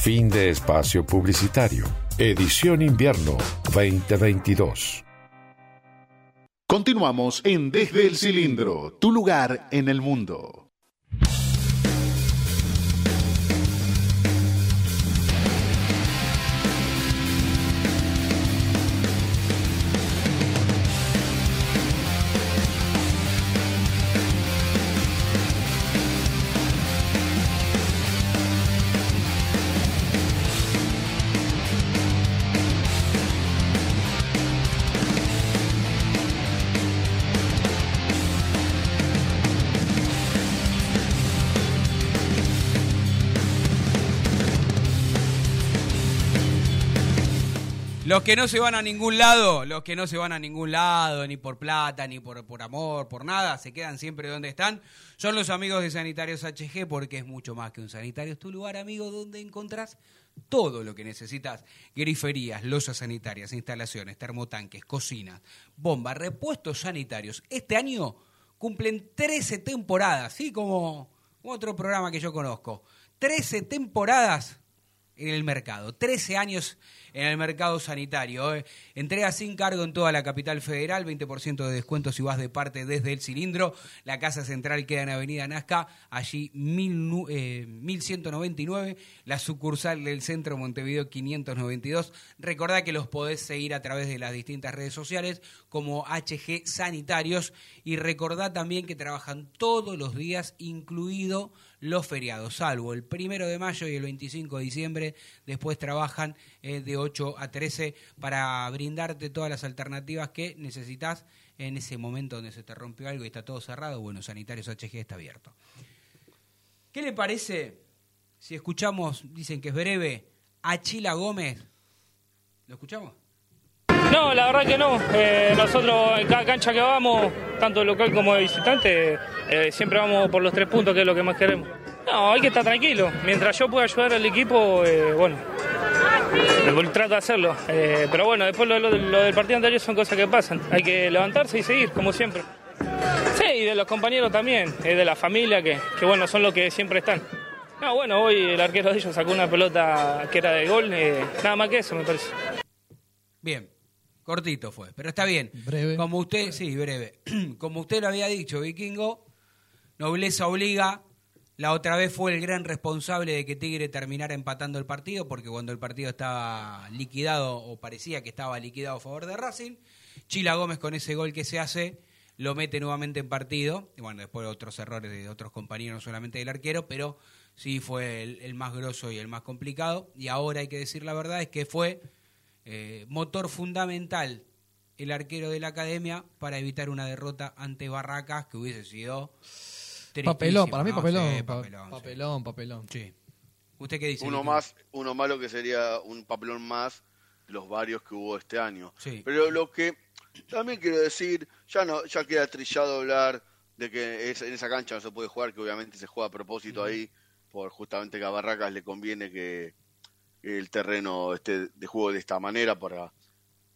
Speaker 5: Fin de espacio publicitario. Edición Invierno 2022.
Speaker 7: Continuamos en Desde el Cilindro, tu lugar en el mundo.
Speaker 2: Que no se van a ningún lado, los que no se van a ningún lado, ni por plata, ni por, por amor, por nada, se quedan siempre donde están, son los amigos de Sanitarios HG, porque es mucho más que un sanitario. Es tu lugar, amigo, donde encontrás todo lo que necesitas. Griferías, losas sanitarias, instalaciones, termotanques, cocinas, bombas, repuestos sanitarios. Este año cumplen 13 temporadas, ¿sí? Como otro programa que yo conozco. 13 temporadas en el mercado, 13 años en el mercado sanitario. ¿eh? Entrega sin cargo en toda la capital federal, 20% de descuento si vas de parte desde el cilindro. La casa central queda en Avenida Nazca, allí mil, eh, 1199. La sucursal del centro Montevideo 592. Recordá que los podés seguir a través de las distintas redes sociales como HG Sanitarios. Y recordá también que trabajan todos los días, incluido los feriados, salvo el primero de mayo y el 25 de diciembre. Después trabajan eh, de 8 a 13 para brindarte todas las alternativas que necesitas en ese momento donde se te rompió algo y está todo cerrado. Bueno, Sanitarios HG está abierto. ¿Qué le parece si escuchamos, dicen que es breve, a Chila Gómez? ¿Lo escuchamos?
Speaker 8: No, la verdad que no. Eh, nosotros en cada cancha que vamos, tanto local como de visitante, eh, siempre vamos por los tres puntos, que es lo que más queremos. No, hay que estar tranquilo. Mientras yo pueda ayudar al equipo, eh, bueno, eh, trato de hacerlo. Eh, pero bueno, después lo, lo- lo del partido anterior son cosas que pasan. Hay que levantarse y seguir, como siempre. Sí, y de los compañeros también, eh, de la familia, que, que bueno, son los que siempre están. No, bueno, hoy el arquero de ellos sacó una pelota que era de gol, eh, nada más que eso, me parece.
Speaker 2: Bien, cortito fue, pero está bien.
Speaker 3: Breve.
Speaker 2: Como usted, sí, breve. <clears throat> Como usted lo había dicho, Vikingo, nobleza obliga. La otra vez fue el gran responsable de que Tigre terminara empatando el partido, porque cuando el partido estaba liquidado, o parecía que estaba liquidado a favor de Racing, Chila Gómez con ese gol que se hace, lo mete nuevamente en partido. Y bueno, después otros errores de otros compañeros, no solamente del arquero, pero sí fue el, más grosso y el más complicado. Y ahora hay que decir la verdad, es que fue eh, motor fundamental el arquero de la academia para evitar una derrota ante Barracas que hubiese sido
Speaker 3: Papelón, para mí
Speaker 2: ¿no?
Speaker 3: papelón.
Speaker 2: Sí, papelón, sí.
Speaker 3: papelón.
Speaker 2: Sí. ¿Usted qué dice?
Speaker 4: Uno más, uno malo que sería un papelón más de los varios que hubo este año.
Speaker 2: Sí.
Speaker 4: Pero lo que también quiero decir, ya no, ya queda trillado hablar de que es- en esa cancha no se puede jugar, que obviamente se juega a propósito ahí, por justamente que a Barracas le conviene que el terreno esté de juego de esta manera para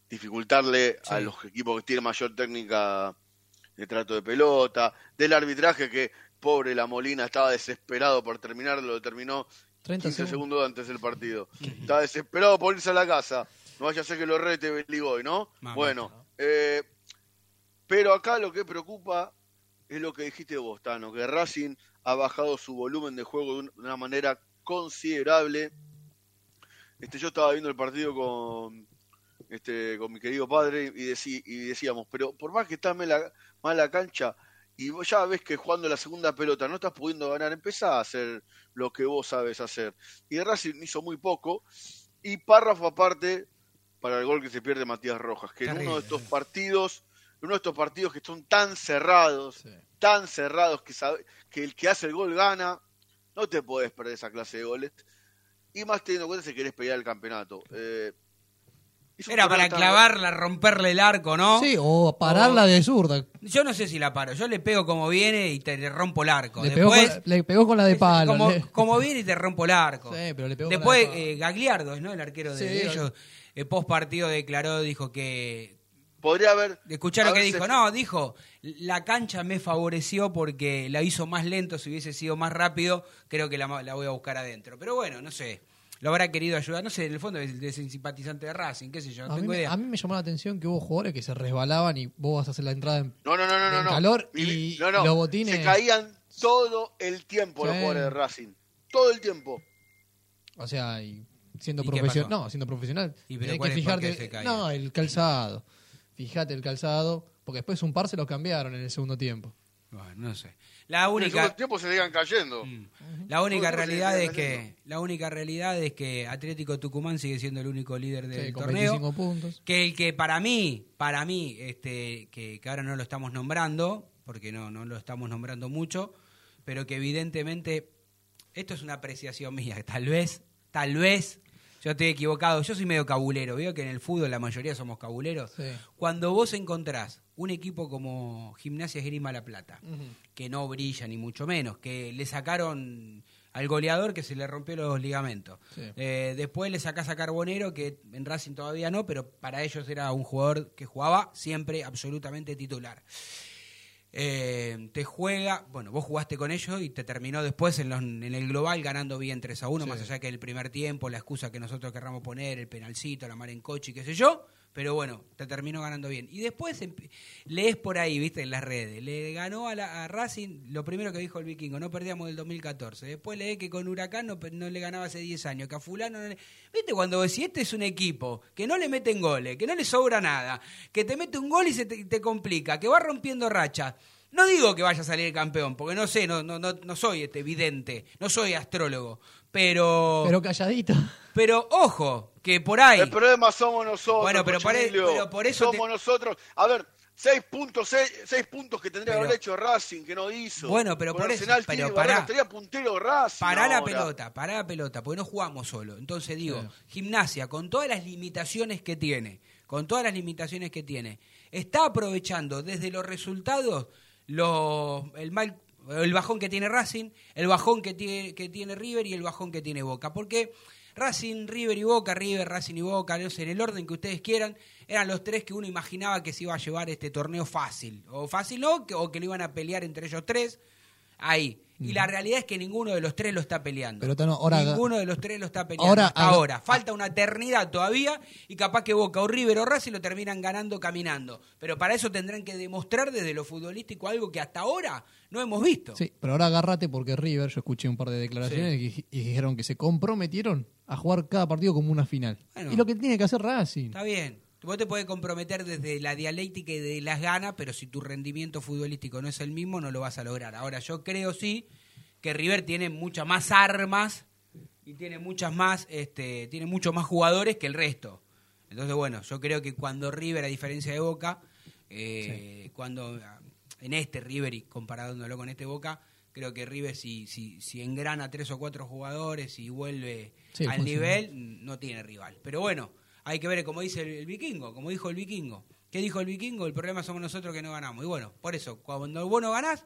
Speaker 4: dificultarle a los equipos que tienen mayor técnica de trato de pelota, del arbitraje que pobre la Molina estaba desesperado por terminarlo, lo terminó
Speaker 3: 30
Speaker 4: 15
Speaker 3: segundos.
Speaker 4: segundos antes del partido. <laughs> Estaba desesperado por irse a la casa. No vaya a ser que lo rete Beligoy, ¿no?
Speaker 2: Mamá.
Speaker 4: Bueno, eh, pero acá lo que preocupa es lo que dijiste vos, Tano, que Racing ha bajado su volumen de juego de un- de una manera considerable. Este, yo estaba viendo el partido con este con mi querido padre y, decí- y decíamos, pero por más que está mal la, mal la cancha y vos ya ves que jugando la segunda pelota no estás pudiendo ganar, empezá a hacer lo que vos sabes hacer. Y Racing hizo muy poco y párrafo aparte para el gol que se pierde Matías Rojas, que en uno de estos partidos, en uno de estos partidos que son tan cerrados,
Speaker 3: Sí.
Speaker 4: tan cerrados que sabe, que el que hace el gol gana, no te podés perder esa clase de goles. Y más teniendo en cuenta si querés pelear el campeonato. Eh,
Speaker 2: Era para clavarla, romperle el arco, ¿no?
Speaker 3: Sí, o pararla de zurda.
Speaker 2: Yo no sé si la paro. Yo le pego como viene y te le rompo el arco.
Speaker 3: Le pegó,
Speaker 2: Después,
Speaker 3: con, le pegó con la de palo.
Speaker 2: como,
Speaker 3: le-
Speaker 2: como viene y te rompo el arco.
Speaker 3: Sí, pero le pegó con
Speaker 2: Después,
Speaker 3: la de palo.
Speaker 2: eh, Gagliardo, ¿no? El arquero de
Speaker 3: Sí,
Speaker 2: ellos, eh, post partido declaró, dijo que.
Speaker 4: Podría haber.
Speaker 2: Escuchá lo que dijo. No, dijo, la cancha me favoreció porque la hizo más lento. Si hubiese sido más rápido, creo que la, la voy a buscar adentro. Pero bueno, no sé. Lo habrá querido ayudar. No sé, en el fondo es, es simpatizante de Racing, qué sé yo. No
Speaker 3: a, mí,
Speaker 2: tengo
Speaker 3: me-
Speaker 2: idea.
Speaker 3: a mí me llamó la atención que hubo jugadores que se resbalaban y vos vas a hacer la entrada en,
Speaker 4: No, no, no, no, no.
Speaker 3: en
Speaker 4: no.
Speaker 3: calor y
Speaker 4: no, no.
Speaker 3: los botines.
Speaker 4: Se caían todo el tiempo los jugadores de Racing. Todo el tiempo.
Speaker 3: O sea, y siendo
Speaker 2: ¿Y qué
Speaker 3: profesional. No, siendo profesional.
Speaker 2: ¿Y pero
Speaker 3: que fijarte. No, el calzado. Fíjate el calzado. Porque después un par se los cambiaron en el segundo tiempo.
Speaker 2: Bueno, no sé. La
Speaker 4: el
Speaker 2: única.
Speaker 4: segundo tiempo se sigan cayendo.
Speaker 2: Mm. La única
Speaker 4: el
Speaker 2: realidad
Speaker 4: se
Speaker 2: es que
Speaker 4: cayendo.
Speaker 2: la única realidad es que Atlético Tucumán sigue siendo el único líder del
Speaker 3: Sí, con
Speaker 2: torneo.
Speaker 3: 25 puntos.
Speaker 2: Que el que para mí, para mí, este, que, que ahora no lo estamos nombrando, porque no, no lo estamos nombrando mucho, pero que evidentemente esto es una apreciación mía, <laughs> tal vez, tal vez yo estoy equivocado. Yo soy medio cabulero, veo que en el fútbol la mayoría somos cabuleros.
Speaker 3: Sí.
Speaker 2: Cuando vos encontrás un equipo como Gimnasia Esgrima La Plata, que no brilla ni mucho menos, que le sacaron al goleador que se le rompió los ligamentos.
Speaker 3: Sí.
Speaker 2: Eh, después le sacás a Carbonero, que en Racing todavía no, pero para ellos era un jugador que jugaba siempre absolutamente titular. Eh, te juega, bueno, vos jugaste con ellos y te terminó después en, los- en el global ganando bien 3 a 1,
Speaker 3: Sí.
Speaker 2: más allá que el primer tiempo, la excusa que nosotros querramos poner, el penalcito, la mar en coche y qué sé yo, pero bueno, te terminó ganando bien. Y después lees por ahí, viste, en las redes, le ganó a, la- a Racing, lo primero que dijo el vikingo, no perdíamos del 2014. Después lees que con Huracán no, no le ganaba hace 10 años, que a fulano no le... Viste, cuando decís, este es un equipo que no le meten goles, que no le sobra nada, que te mete un gol y se te, te complica, que va rompiendo racha. No digo que vaya a salir campeón, porque no sé, no, no, no, no soy este evidente, no soy astrólogo, pero,
Speaker 3: Pero calladito.
Speaker 2: pero ojo, que por ahí...
Speaker 4: El problema somos nosotros.
Speaker 2: Bueno, pero por
Speaker 4: Cochilio.
Speaker 2: pero por eso
Speaker 4: Somos
Speaker 2: te-
Speaker 4: nosotros. A ver, seis puntos, seis, seis puntos que tendría que haber hecho Racing, que no hizo.
Speaker 2: Bueno, pero por eso-
Speaker 4: Arsenal
Speaker 2: pero
Speaker 4: tiene
Speaker 2: pará.
Speaker 4: Barracas, estaría puntero Racing.
Speaker 2: Pará la pelota, pará la pelota, porque no jugamos solo. Entonces digo,
Speaker 3: Sí.
Speaker 2: gimnasia, con todas las limitaciones que tiene, con todas las limitaciones que tiene, está aprovechando desde los resultados los, el mal el bajón que tiene Racing, el bajón que tiene, que tiene River y el bajón que tiene Boca. Porque Racing, River y Boca, River, Racing y Boca, no sé, en el orden que ustedes quieran, eran los tres que uno imaginaba que se iba a llevar este torneo fácil. O fácil no, o que lo iban a pelear entre ellos tres. Ahí. Y la realidad es que ninguno de los tres lo está peleando.
Speaker 3: Pero, Tano, ahora-
Speaker 2: ninguno de los tres lo está peleando
Speaker 3: Ahora-
Speaker 2: hasta
Speaker 3: haga-
Speaker 2: ahora. Falta una eternidad todavía y capaz que Boca o River o Racing lo terminan ganando caminando. Pero para eso tendrán que demostrar desde lo futbolístico algo que hasta ahora no hemos visto.
Speaker 3: Sí, pero ahora agárrate porque River, yo escuché un par de declaraciones y, y dijeron que se comprometieron a jugar cada partido como una final.
Speaker 2: Bueno.
Speaker 3: y lo que tiene que hacer Racing.
Speaker 2: Está bien. Vos te podés comprometer desde la dialéctica y de las ganas, pero si tu rendimiento futbolístico no es el mismo, no lo vas a lograr. Ahora, yo creo sí que River tiene muchas más armas y tiene muchas más, este, tiene muchos más jugadores que el resto. Entonces, bueno, yo creo que cuando River, a diferencia de Boca, eh, cuando en este River y comparándolo con este Boca, creo que River si, si, si engrana tres o cuatro jugadores y vuelve
Speaker 3: Sí,
Speaker 2: al
Speaker 3: funciona.
Speaker 2: nivel, no tiene rival. Pero bueno, hay que ver, como dice el, el vikingo, como dijo el vikingo. ¿Qué dijo el vikingo? El problema somos nosotros que no ganamos. Y bueno, por eso, cuando vos no ganás,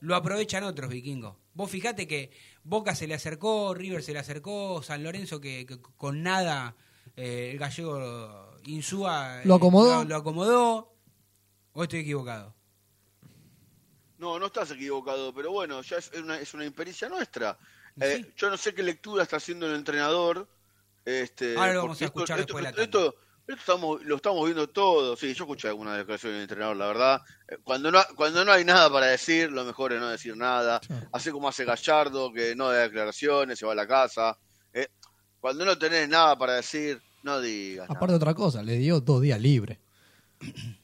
Speaker 2: lo aprovechan otros vikingos. Vos fijate que Boca se le acercó, River se le acercó, San Lorenzo que, que con nada eh, el gallego Insúa
Speaker 3: Lo
Speaker 2: eh,
Speaker 3: acomodó.
Speaker 2: Lo, lo acomodó. ¿O estoy equivocado?
Speaker 4: No, no estás equivocado, pero bueno, ya es una, es una impericia nuestra. Eh, Yo no sé qué lectura está haciendo el entrenador. Este,
Speaker 2: Ahora lo vamos a escuchar
Speaker 4: esto,
Speaker 2: después de la
Speaker 4: esto, esto- esto estamos, lo estamos viendo todo. Sí, yo escuché alguna declaración del entrenador, la verdad. Eh, Cuando no, cuando no hay nada para decir, lo mejor es no decir nada. Así como hace Gallardo, que no da declaraciones, se va a la casa. Eh, cuando no tenés nada para decir, no digas. nada.
Speaker 3: Aparte de otra cosa, le dio dos días libres. <clears throat>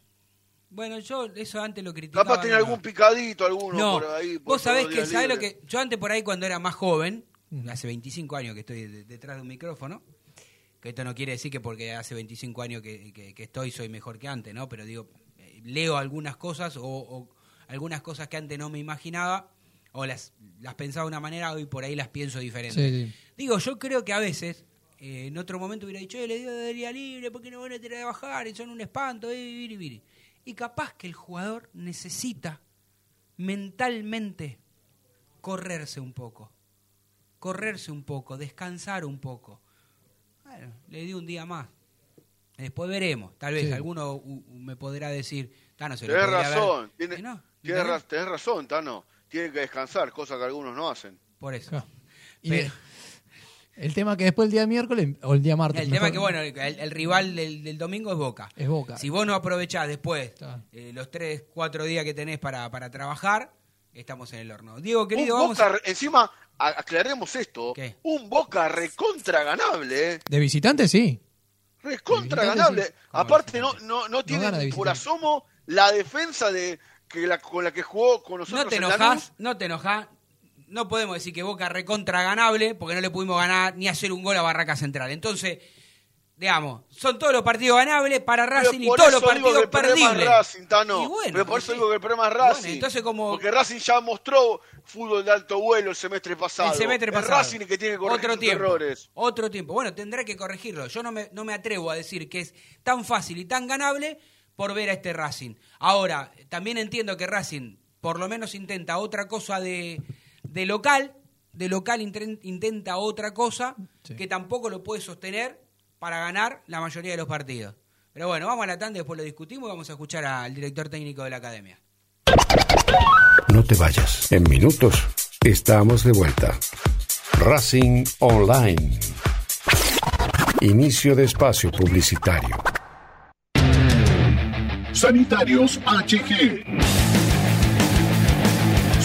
Speaker 2: Bueno, yo eso antes lo criticaba.
Speaker 4: Capaz tiene algún picadito, alguno
Speaker 2: No,
Speaker 4: por ahí. por
Speaker 2: vos sabés que, ¿sabés lo que? Yo antes por ahí cuando era más joven, hace 25 años que estoy de- detrás de un micrófono, que esto no quiere decir que porque hace 25 años que, que- que estoy soy mejor que antes, ¿no? Pero digo, eh, leo algunas cosas o, o algunas cosas que antes no me imaginaba o las, las pensaba de una manera, hoy por ahí las pienso diferente.
Speaker 3: Sí, sí.
Speaker 2: Digo, yo creo que a veces, eh, en otro momento hubiera dicho, eh, le dio de día libre, ¿por qué no van a tener a bajar? Y son un espanto, eh, viri, viri. Y capaz que el jugador necesita mentalmente correrse un poco. Correrse un poco, descansar un poco. Bueno, le di un día más. Después veremos. Tal vez
Speaker 3: Sí.
Speaker 2: alguno u- u- me podrá decir, "Ta, no se lo
Speaker 4: Tenés
Speaker 2: podría haber-".
Speaker 4: razón, tiene-
Speaker 2: no,
Speaker 4: tenés razón, Tano. Tienen que descansar, cosa que algunos no hacen.
Speaker 2: Por eso.
Speaker 3: Claro. Y
Speaker 2: Pero- <laughs>
Speaker 3: el tema que después el día miércoles, o el día martes.
Speaker 2: El tema que, bueno, el, el rival del, del domingo es Boca.
Speaker 3: Es Boca.
Speaker 2: Si vos no aprovechás después eh, los tres, cuatro días que tenés para, para trabajar, estamos en el horno. Diego,
Speaker 4: Un
Speaker 2: querido, vamos
Speaker 4: Boca,
Speaker 2: a...
Speaker 4: encima, aclaremos esto,
Speaker 2: ¿Qué?
Speaker 4: un Boca recontra ganable.
Speaker 3: De visitante, sí.
Speaker 4: Recontra
Speaker 3: De
Speaker 4: ganable.
Speaker 3: sí.
Speaker 4: Aparte, no, no, no tiene ni por asomo la defensa de que la, con la que jugó con nosotros
Speaker 2: No te
Speaker 4: en
Speaker 2: enojás,
Speaker 4: Lanús.
Speaker 2: no te enojás. No podemos decir que Boca recontra ganable porque no le pudimos ganar ni hacer un gol a Barraca Central. Entonces, digamos, son todos los partidos ganables para Racing y todos los partidos perdibles.
Speaker 4: Racing, Tano.
Speaker 2: Y bueno,
Speaker 4: Pero por eso
Speaker 2: sí.
Speaker 4: digo que el problema es
Speaker 2: Bueno,
Speaker 4: Racing.
Speaker 2: entonces como-
Speaker 4: Porque Racing ya mostró fútbol de alto vuelo el semestre pasado.
Speaker 2: El semestre
Speaker 4: Es
Speaker 2: pasado.
Speaker 4: Racing el que tiene que corregir
Speaker 2: Otro
Speaker 4: sus
Speaker 2: tiempo.
Speaker 4: errores.
Speaker 2: Otro tiempo. Bueno, tendrá que corregirlo. Yo no me, no me atrevo a decir que es tan fácil y tan ganable por ver a este Racing. Ahora, también entiendo que Racing por lo menos intenta otra cosa de, de local. De local intenta otra cosa
Speaker 3: Sí.
Speaker 2: que tampoco lo puede sostener para ganar la mayoría de los partidos. Pero bueno, vamos a la tanda, después lo discutimos y vamos a escuchar al director técnico de la academia.
Speaker 5: No te vayas. En minutos estamos de vuelta. Racing Online. Inicio de espacio publicitario.
Speaker 7: Sanitarios HG.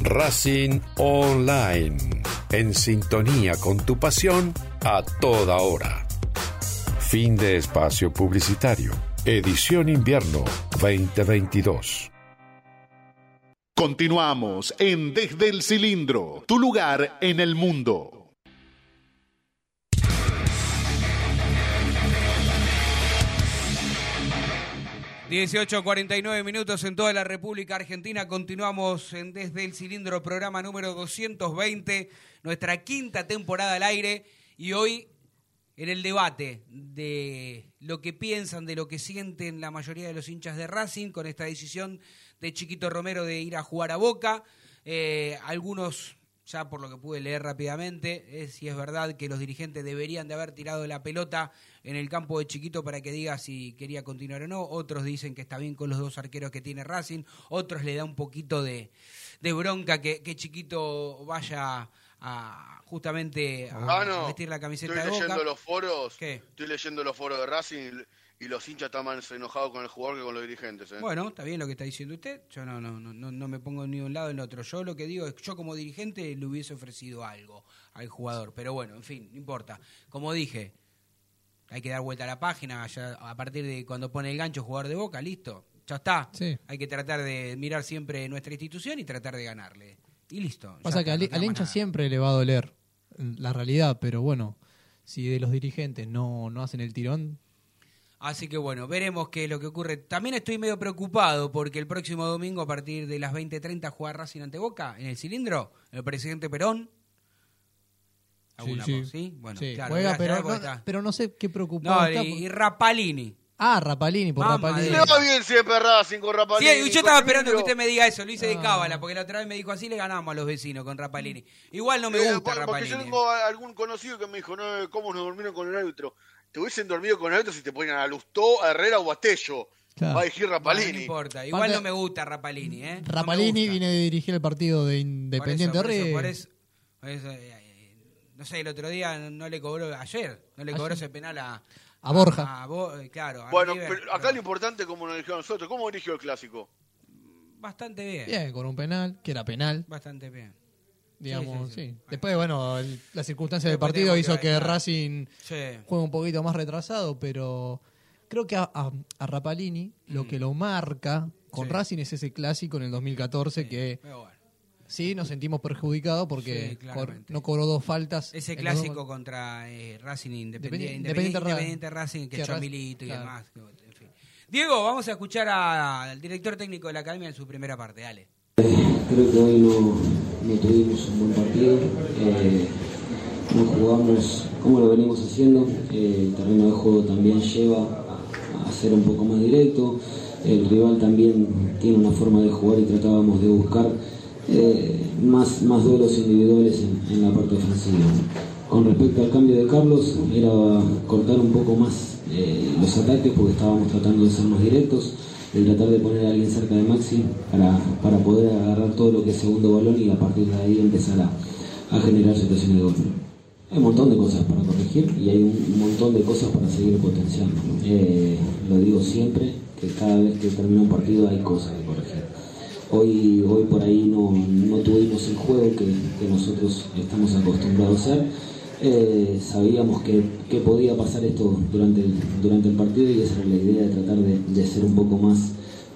Speaker 5: Racing Online. En sintonía con tu pasión a toda hora. Fin de espacio publicitario. Edición invierno 2022.
Speaker 7: Continuamos en Desde el Cilindro, tu lugar en el mundo.
Speaker 2: 18.49 minutos en toda la República Argentina. Continuamos en Desde el Cilindro, programa número 220, nuestra quinta temporada al aire. Y hoy en el debate de lo que piensan, de lo que sienten la mayoría de los hinchas de Racing con esta decisión de Chiquito Romero de ir a jugar a Boca. Eh, algunos ya por lo que pude leer rápidamente, es si es verdad que los dirigentes deberían de haber tirado la pelota en el campo de Chiquito para que diga si quería continuar o no. Otros dicen que está bien con los dos arqueros que tiene Racing. Otros le da un poquito de, de bronca que, que Chiquito vaya a justamente a,
Speaker 4: Gano,
Speaker 2: a vestir la camiseta
Speaker 4: estoy
Speaker 2: de Boca.
Speaker 4: leyendo los foros,
Speaker 2: ¿Qué?
Speaker 4: estoy leyendo los foros de Racing y, y los hinchas están más enojados con el jugador que con los dirigentes. ¿eh?
Speaker 2: Bueno, está bien lo que está diciendo usted. Yo no, no, no, no, me pongo ni de un lado ni del otro. Yo lo que digo es que yo como dirigente le hubiese ofrecido algo al jugador. Pero bueno, en fin, no importa. Como dije, hay que dar vuelta a la página. Ya a partir de cuando pone el gancho jugador de boca, listo. Ya está.
Speaker 3: Sí.
Speaker 2: Hay que tratar de mirar siempre nuestra institución y tratar de ganarle. Y listo.
Speaker 3: Pasa que al,
Speaker 2: no
Speaker 3: hincha
Speaker 2: nada.
Speaker 3: siempre le va a doler la realidad, pero bueno, si de los dirigentes no, no hacen el tirón,
Speaker 2: Así que bueno, veremos qué es lo que ocurre. También estoy medio preocupado porque el próximo domingo a partir de las 20.30 juega Racing ante Boca en el cilindro, el presidente Perón. ¿Alguna
Speaker 3: sí,
Speaker 2: sí? Bueno,
Speaker 3: sí,
Speaker 2: claro,
Speaker 3: juega, pero, no,
Speaker 2: está-
Speaker 3: pero no sé qué preocupado
Speaker 2: No,
Speaker 3: está
Speaker 2: y,
Speaker 3: por-
Speaker 2: y Rapalini.
Speaker 3: Ah, Rapalini, por
Speaker 2: Mamá
Speaker 3: Rapalini.
Speaker 4: Le va bien siempre Racing con
Speaker 2: Sí,
Speaker 4: Rapalini.
Speaker 2: y yo
Speaker 4: con
Speaker 2: estaba esperando que
Speaker 4: Emilio.
Speaker 2: usted me diga eso, lo hice de
Speaker 3: Ah.
Speaker 2: cábala, porque la otra vez me dijo así le ganamos a los vecinos con Rapalini. Igual no me
Speaker 4: Eh,
Speaker 2: gusta
Speaker 4: porque
Speaker 2: Rapalini.
Speaker 4: yo tengo a- algún conocido que me dijo, no, ¿cómo nos durmieron con el árbitro? Te hubiesen dormido con el árbitro si te ponían a Lustó, a Herrera o a Tello.
Speaker 3: Claro.
Speaker 4: Va a elegir
Speaker 2: Bueno,
Speaker 4: Rapalini.
Speaker 2: no importa, igual
Speaker 3: Aparte-
Speaker 2: no me gusta Rapalini, ¿eh? No me
Speaker 3: Rapalini
Speaker 2: gusta.
Speaker 3: viene de dirigir el partido de
Speaker 2: Por
Speaker 3: Independiente
Speaker 2: eso, por eso, por eso- por eso, eh, no sé, el otro día no le cobró, ayer, no le cobró
Speaker 3: Ayer.
Speaker 2: ese penal a,
Speaker 3: A Borja.
Speaker 2: a Bo- eh, claro, a
Speaker 4: Bueno,
Speaker 2: River,
Speaker 4: pero acá
Speaker 2: pero
Speaker 4: lo importante es cómo nos eligió a nosotros. ¿Cómo eligió el clásico?
Speaker 2: Bastante bien,
Speaker 3: Bien, con un penal, que era penal,
Speaker 2: bastante bien.
Speaker 3: digamos,
Speaker 2: sí,
Speaker 3: sí.
Speaker 2: sí.
Speaker 3: Después, bueno, el- las circunstancias del partido hizo
Speaker 2: que claro.
Speaker 3: Racing
Speaker 2: Sí.
Speaker 3: juegue un poquito más retrasado, pero creo que a, a- a Rapalini lo que lo marca con
Speaker 2: Mm. Sí.
Speaker 3: Racing es ese clásico en el 2014
Speaker 2: Sí,
Speaker 3: que
Speaker 2: pero bueno.
Speaker 3: Sí nos sentimos perjudicados
Speaker 2: Sí,
Speaker 3: porque cor- no cobró dos faltas.
Speaker 2: Ese
Speaker 3: en los dos-
Speaker 2: clásico contra eh, Racing Independiente,
Speaker 3: Independiente-
Speaker 2: Independiente,
Speaker 3: Independiente Ra-
Speaker 2: Independiente Racing, que
Speaker 3: que
Speaker 2: echó a
Speaker 3: Ra-
Speaker 2: Milito y
Speaker 3: claro.
Speaker 2: demás. En fin. Diego, vamos a escuchar a- al director técnico de la academia en su primera parte, dale.
Speaker 9: Creo que hoy no, no tuvimos un buen partido. eh, no jugamos como lo venimos haciendo. eh, el terreno de juego también lleva a, a ser un poco más directo. El rival también tiene una forma de jugar y tratábamos de buscar eh, más, más duelos individuales en, la parte ofensiva. Con respecto al cambio de Carlos, era cortar un poco más eh, los ataques porque estábamos tratando de ser más directos, de tratar de poner a alguien cerca de Maxi para, para poder agarrar todo lo que es segundo balón y a partir de ahí empezar a, a generar situaciones de gol. Hay un montón de cosas para corregir y hay un, un montón de cosas para seguir potenciando. Eh, lo digo siempre, que cada vez que termina un partido hay cosas que corregir. Hoy, hoy por ahí no, no tuvimos el juego que, nosotros estamos acostumbrados a hacer. Eh, sabíamos que, que podía pasar esto durante el, durante el partido y esa era la idea de tratar de, ser un poco más,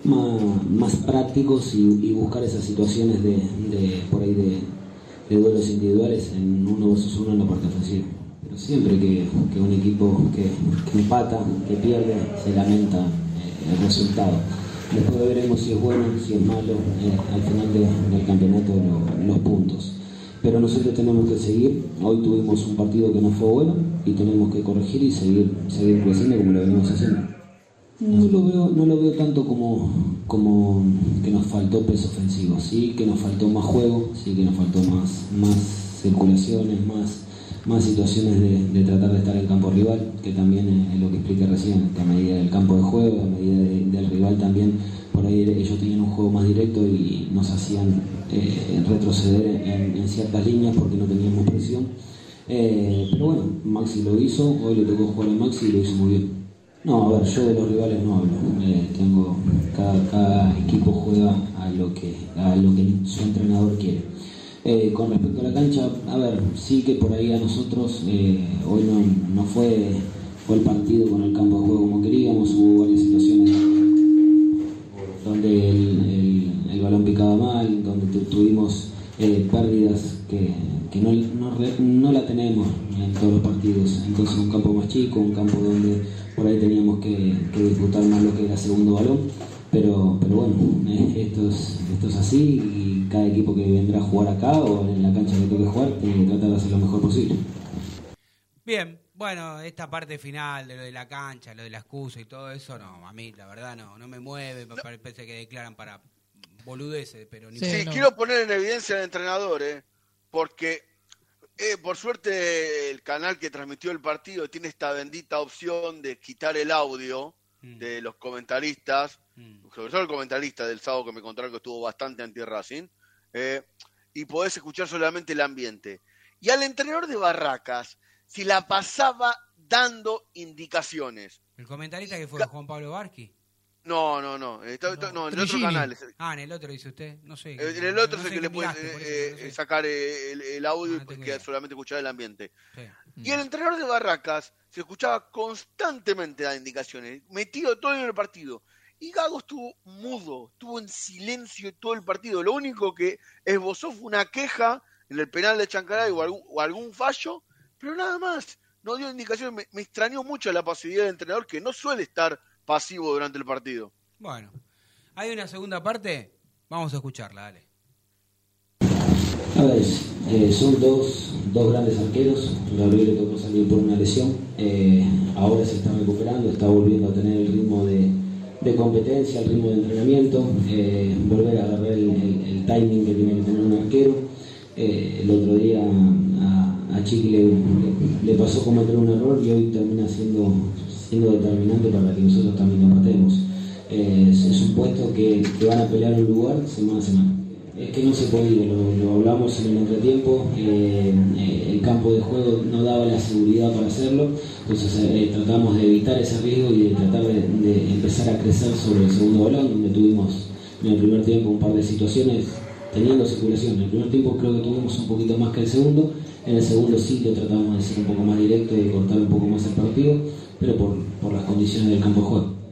Speaker 9: más, prácticos y, buscar esas situaciones de, de por ahí de, duelos individuales en uno versus uno en la parte ofensiva. Pero siempre que, que un equipo que, que empata, que pierde, se lamenta eh, el resultado. Después veremos si es bueno, si es malo, eh, al final de- del campeonato lo- los puntos. Pero nosotros tenemos que seguir. Hoy tuvimos un partido que no fue bueno y tenemos que corregir y seguir, seguir creciendo como lo venimos haciendo. No lo veo, no lo veo tanto como, como que nos faltó peso ofensivo, sí que nos faltó más juego, sí que nos faltó más, más circulaciones, más, más situaciones de, tratar de estar en campo rival, que también es lo que expliqué recién, que a medida del campo de juego, a medida de- del rival también, por ahí ellos tenían un juego más directo y nos hacían eh, retroceder en, en ciertas líneas porque no teníamos presión. Eh, pero bueno, Maxi lo hizo, hoy le tocó jugar a Maxi y lo hizo muy bien. No, a ver, yo de los rivales no hablo. Eh, tengo cada, cada equipo juega a lo que a lo que su entrenador quiere. Eh, con respecto a la cancha, a ver, sí que por ahí a nosotros eh, hoy no, no fue fue el partido con el campo de juego como queríamos, hubo varias situaciones donde el, el- balón picaba mal, donde tu- tuvimos eh, pérdidas que, que no, no no la tenemos en todos los partidos. Entonces un campo más chico, un campo donde por ahí teníamos que, que disputar más lo que era segundo balón. Pero, pero bueno, eh, esto, es, esto es así y cada equipo que vendrá a jugar acá o en la cancha que toque jugar tiene que tratar de hacer lo mejor posible.
Speaker 2: Bien, bueno, esta parte final de lo de la cancha, lo de la excusa y todo eso, no, a mí la verdad no, no me mueve, parece que declaran para boludeces, pero ni
Speaker 4: Sí, quiero poner en evidencia al entrenador, ¿eh? porque eh, por suerte el canal que transmitió el partido tiene esta bendita opción de quitar el audio de los comentaristas, sobre todo el comentarista del sábado que me contaron que estuvo bastante anti-Racing, eh, y podés escuchar solamente el ambiente. Y al entrenador de Barracas, si la pasaba dando indicaciones.
Speaker 2: El comentarista que fue Juan Pablo Barqui.
Speaker 4: No, no, no, está- está- no, en el otro canal.
Speaker 2: Ah, en el otro dice usted, no sé.
Speaker 4: Eh, En el otro
Speaker 2: no
Speaker 4: es el que le puede eh,
Speaker 2: no sé.
Speaker 4: eh, sacar eh, el, el audio
Speaker 2: No
Speaker 4: y que solamente escuchar el ambiente.
Speaker 2: Sí.
Speaker 4: Y el entrenador de Barracas se escuchaba constantemente las indicaciones, metido todo en el partido. Y Gago estuvo mudo, estuvo en silencio todo el partido. Lo único que esbozó fue una queja en el penal de Chancaray o algún, o algún fallo, pero nada más. No dio indicaciones. Me, me extrañó mucho la pasividad del entrenador que no suele estar pasivo durante el partido.
Speaker 2: Bueno, hay una segunda parte, vamos a escucharla, dale.
Speaker 9: A ver, eh, son dos, dos grandes arqueros. Gabriel le tocó salir por una lesión. eh, ahora se está recuperando, está volviendo a tener el ritmo de, de competencia, el ritmo de entrenamiento, eh, volver a agarrar el, el- el timing que tiene que tener un arquero. Eh, el otro día a, a Chiqui le, le pasó cometer un error y hoy termina siendo, siendo determinante para que nosotros también lo matemos. Eh, es, un puesto que, que van a pelear un lugar semana a semana. Es que no se podía, lo, lo hablamos en el entretiempo, eh, eh, el campo de juego no daba la seguridad para hacerlo, entonces tratamos de evitar ese riesgo y de tratar de, de empezar a crecer sobre el segundo balón, donde tuvimos en el primer tiempo un par de situaciones teniendo circulación. En el primer tiempo creo que tuvimos un poquito más que el segundo, en el segundo lo tratamos de ser un poco más directo y cortar un poco más el partido, pero por, por las condiciones del campo de juego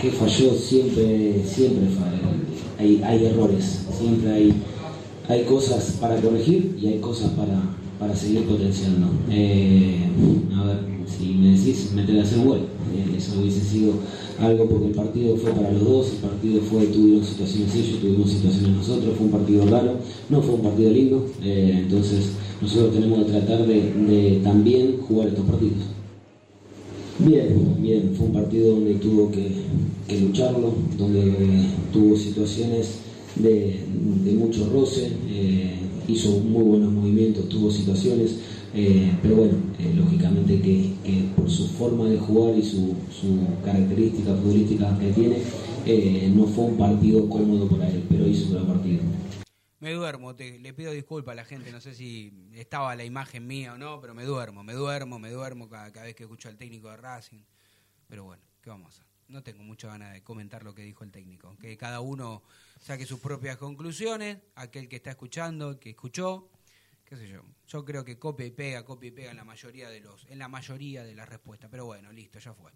Speaker 9: que falló siempre, siempre falla. Hay, hay errores, siempre hay, hay cosas para corregir y hay cosas para, para seguir potenciando. Eh, a ver, si me decís meter a hacer gol, eh, eso hubiese sido algo porque el partido fue para los dos, el partido fue, tuvieron situaciones ellos, tuvimos situaciones nosotros, fue un partido raro, no fue un partido lindo, eh, entonces nosotros tenemos que tratar de, de también jugar estos partidos. Bien, bien, fue un partido donde tuvo que, que lucharlo, donde tuvo situaciones de, de mucho roce, eh, hizo muy buenos movimientos, tuvo situaciones, eh, pero bueno, eh, lógicamente que, que por su forma de jugar y su, su característica futbolística que tiene, no fue un partido cómodo para él, pero hizo un gran partido.
Speaker 2: Me duermo, te- le pido disculpas a la gente, no sé si estaba la imagen mía o no, pero me duermo, me duermo, me duermo cada, vez que escucho al técnico de Racing. Pero bueno, ¿qué vamos a hacer? No tengo mucha ganas de comentar lo que dijo el técnico, que cada uno saque sus propias conclusiones, aquel que está escuchando, que escuchó, qué sé yo. Yo creo que copia y pega, copia y pega en la mayoría de los, en la mayoría de las respuestas. Pero bueno, listo, ya fue.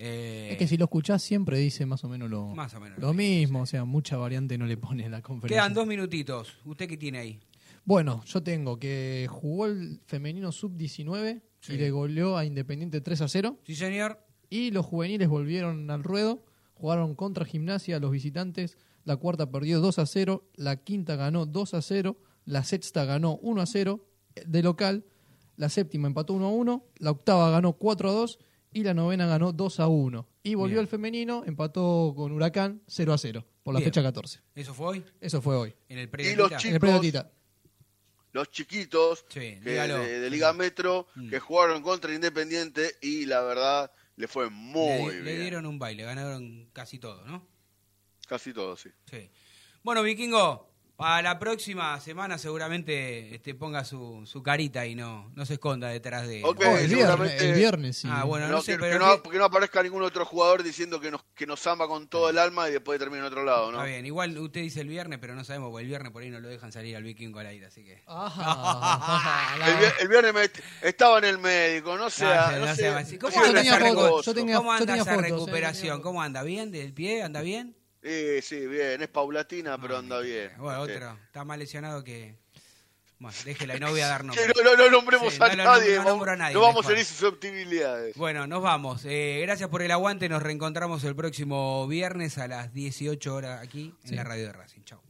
Speaker 2: Eh,
Speaker 3: Es que si lo escuchás siempre dice más o menos lo,
Speaker 2: Más o menos
Speaker 3: lo mismo, o sea, mucha variante no le pone en la conferencia.
Speaker 2: Quedan dos minutitos. ¿Usted qué tiene ahí?
Speaker 3: Bueno, yo tengo que jugó el femenino sub-19
Speaker 2: Sí.
Speaker 3: y le goleó a Independiente 3 a 0.
Speaker 2: Sí, señor.
Speaker 3: Y los juveniles volvieron al ruedo, jugaron contra Gimnasia, los visitantes. La cuarta perdió 2 a 0, la quinta ganó 2 a 0, la sexta ganó 1 a 0 de local, la séptima empató 1 a 1, la octava ganó 4 a 2 y la novena ganó 2 a 1. Y volvió
Speaker 2: Bien.
Speaker 3: el femenino, empató con Huracán 0 a 0 por la
Speaker 2: Bien.
Speaker 3: fecha 14.
Speaker 2: ¿Eso fue hoy?
Speaker 3: Eso fue hoy.
Speaker 2: En el
Speaker 4: Y
Speaker 2: predio
Speaker 4: los
Speaker 2: Tita?
Speaker 3: En el predio. Tita.
Speaker 4: Los chiquitos
Speaker 2: Sí,
Speaker 4: que de, de Liga Metro
Speaker 2: Mm.
Speaker 4: que jugaron contra Independiente y la verdad le fue muy
Speaker 2: le,
Speaker 4: bien.
Speaker 2: le dieron un baile, ganaron casi todo, ¿no?
Speaker 4: Casi todo, sí.
Speaker 2: Sí. Bueno, Vikingo, para la próxima semana seguramente este, ponga su, su carita y no, no se esconda detrás de...
Speaker 4: Ok,
Speaker 3: Oh, el, viernes,
Speaker 4: seguramente-
Speaker 3: el viernes, sí.
Speaker 2: Ah, bueno,
Speaker 4: No,
Speaker 2: no sé,
Speaker 4: que,
Speaker 2: pero
Speaker 4: que
Speaker 2: que-
Speaker 4: no, que no aparezca ningún otro jugador diciendo que nos, que nos ama con todo el alma y después termina en otro lado, ¿no?
Speaker 2: Está bien, igual usted dice el viernes, pero no sabemos, porque el viernes por ahí no lo dejan salir al Vikingo al aire, así que... <laughs>
Speaker 3: Ajá,
Speaker 4: El, vier- el viernes me- estaba en el médico, no sea,
Speaker 2: No,
Speaker 4: no sé,
Speaker 2: ¿Cómo anda esa,
Speaker 3: fotos,
Speaker 2: recu-
Speaker 3: yo tenía-
Speaker 2: ¿Cómo
Speaker 3: yo
Speaker 2: anda
Speaker 3: tenía
Speaker 2: esa
Speaker 3: fotos, eh,
Speaker 2: recuperación? ¿Cómo anda? ¿Bien? ¿Del pie? ¿Anda bien?
Speaker 4: Sí, sí, bien, es paulatina, pero anda bien.
Speaker 2: Bueno,
Speaker 4: Este.
Speaker 2: otro. Está más lesionado que... Bueno, déjela y no voy a dar <laughs>
Speaker 4: Que
Speaker 2: nombre.
Speaker 4: no, no, no nombremos
Speaker 2: Sí,
Speaker 4: a
Speaker 2: no
Speaker 4: nadie,
Speaker 2: no
Speaker 4: vamos-
Speaker 2: nombro a nadie,
Speaker 4: no vamos a
Speaker 2: mejor.
Speaker 4: herir susceptibilidades.
Speaker 2: Bueno, nos vamos. Eh, gracias por el aguante. Nos reencontramos el próximo viernes a las 18 horas aquí en la radio de Racing. Chao.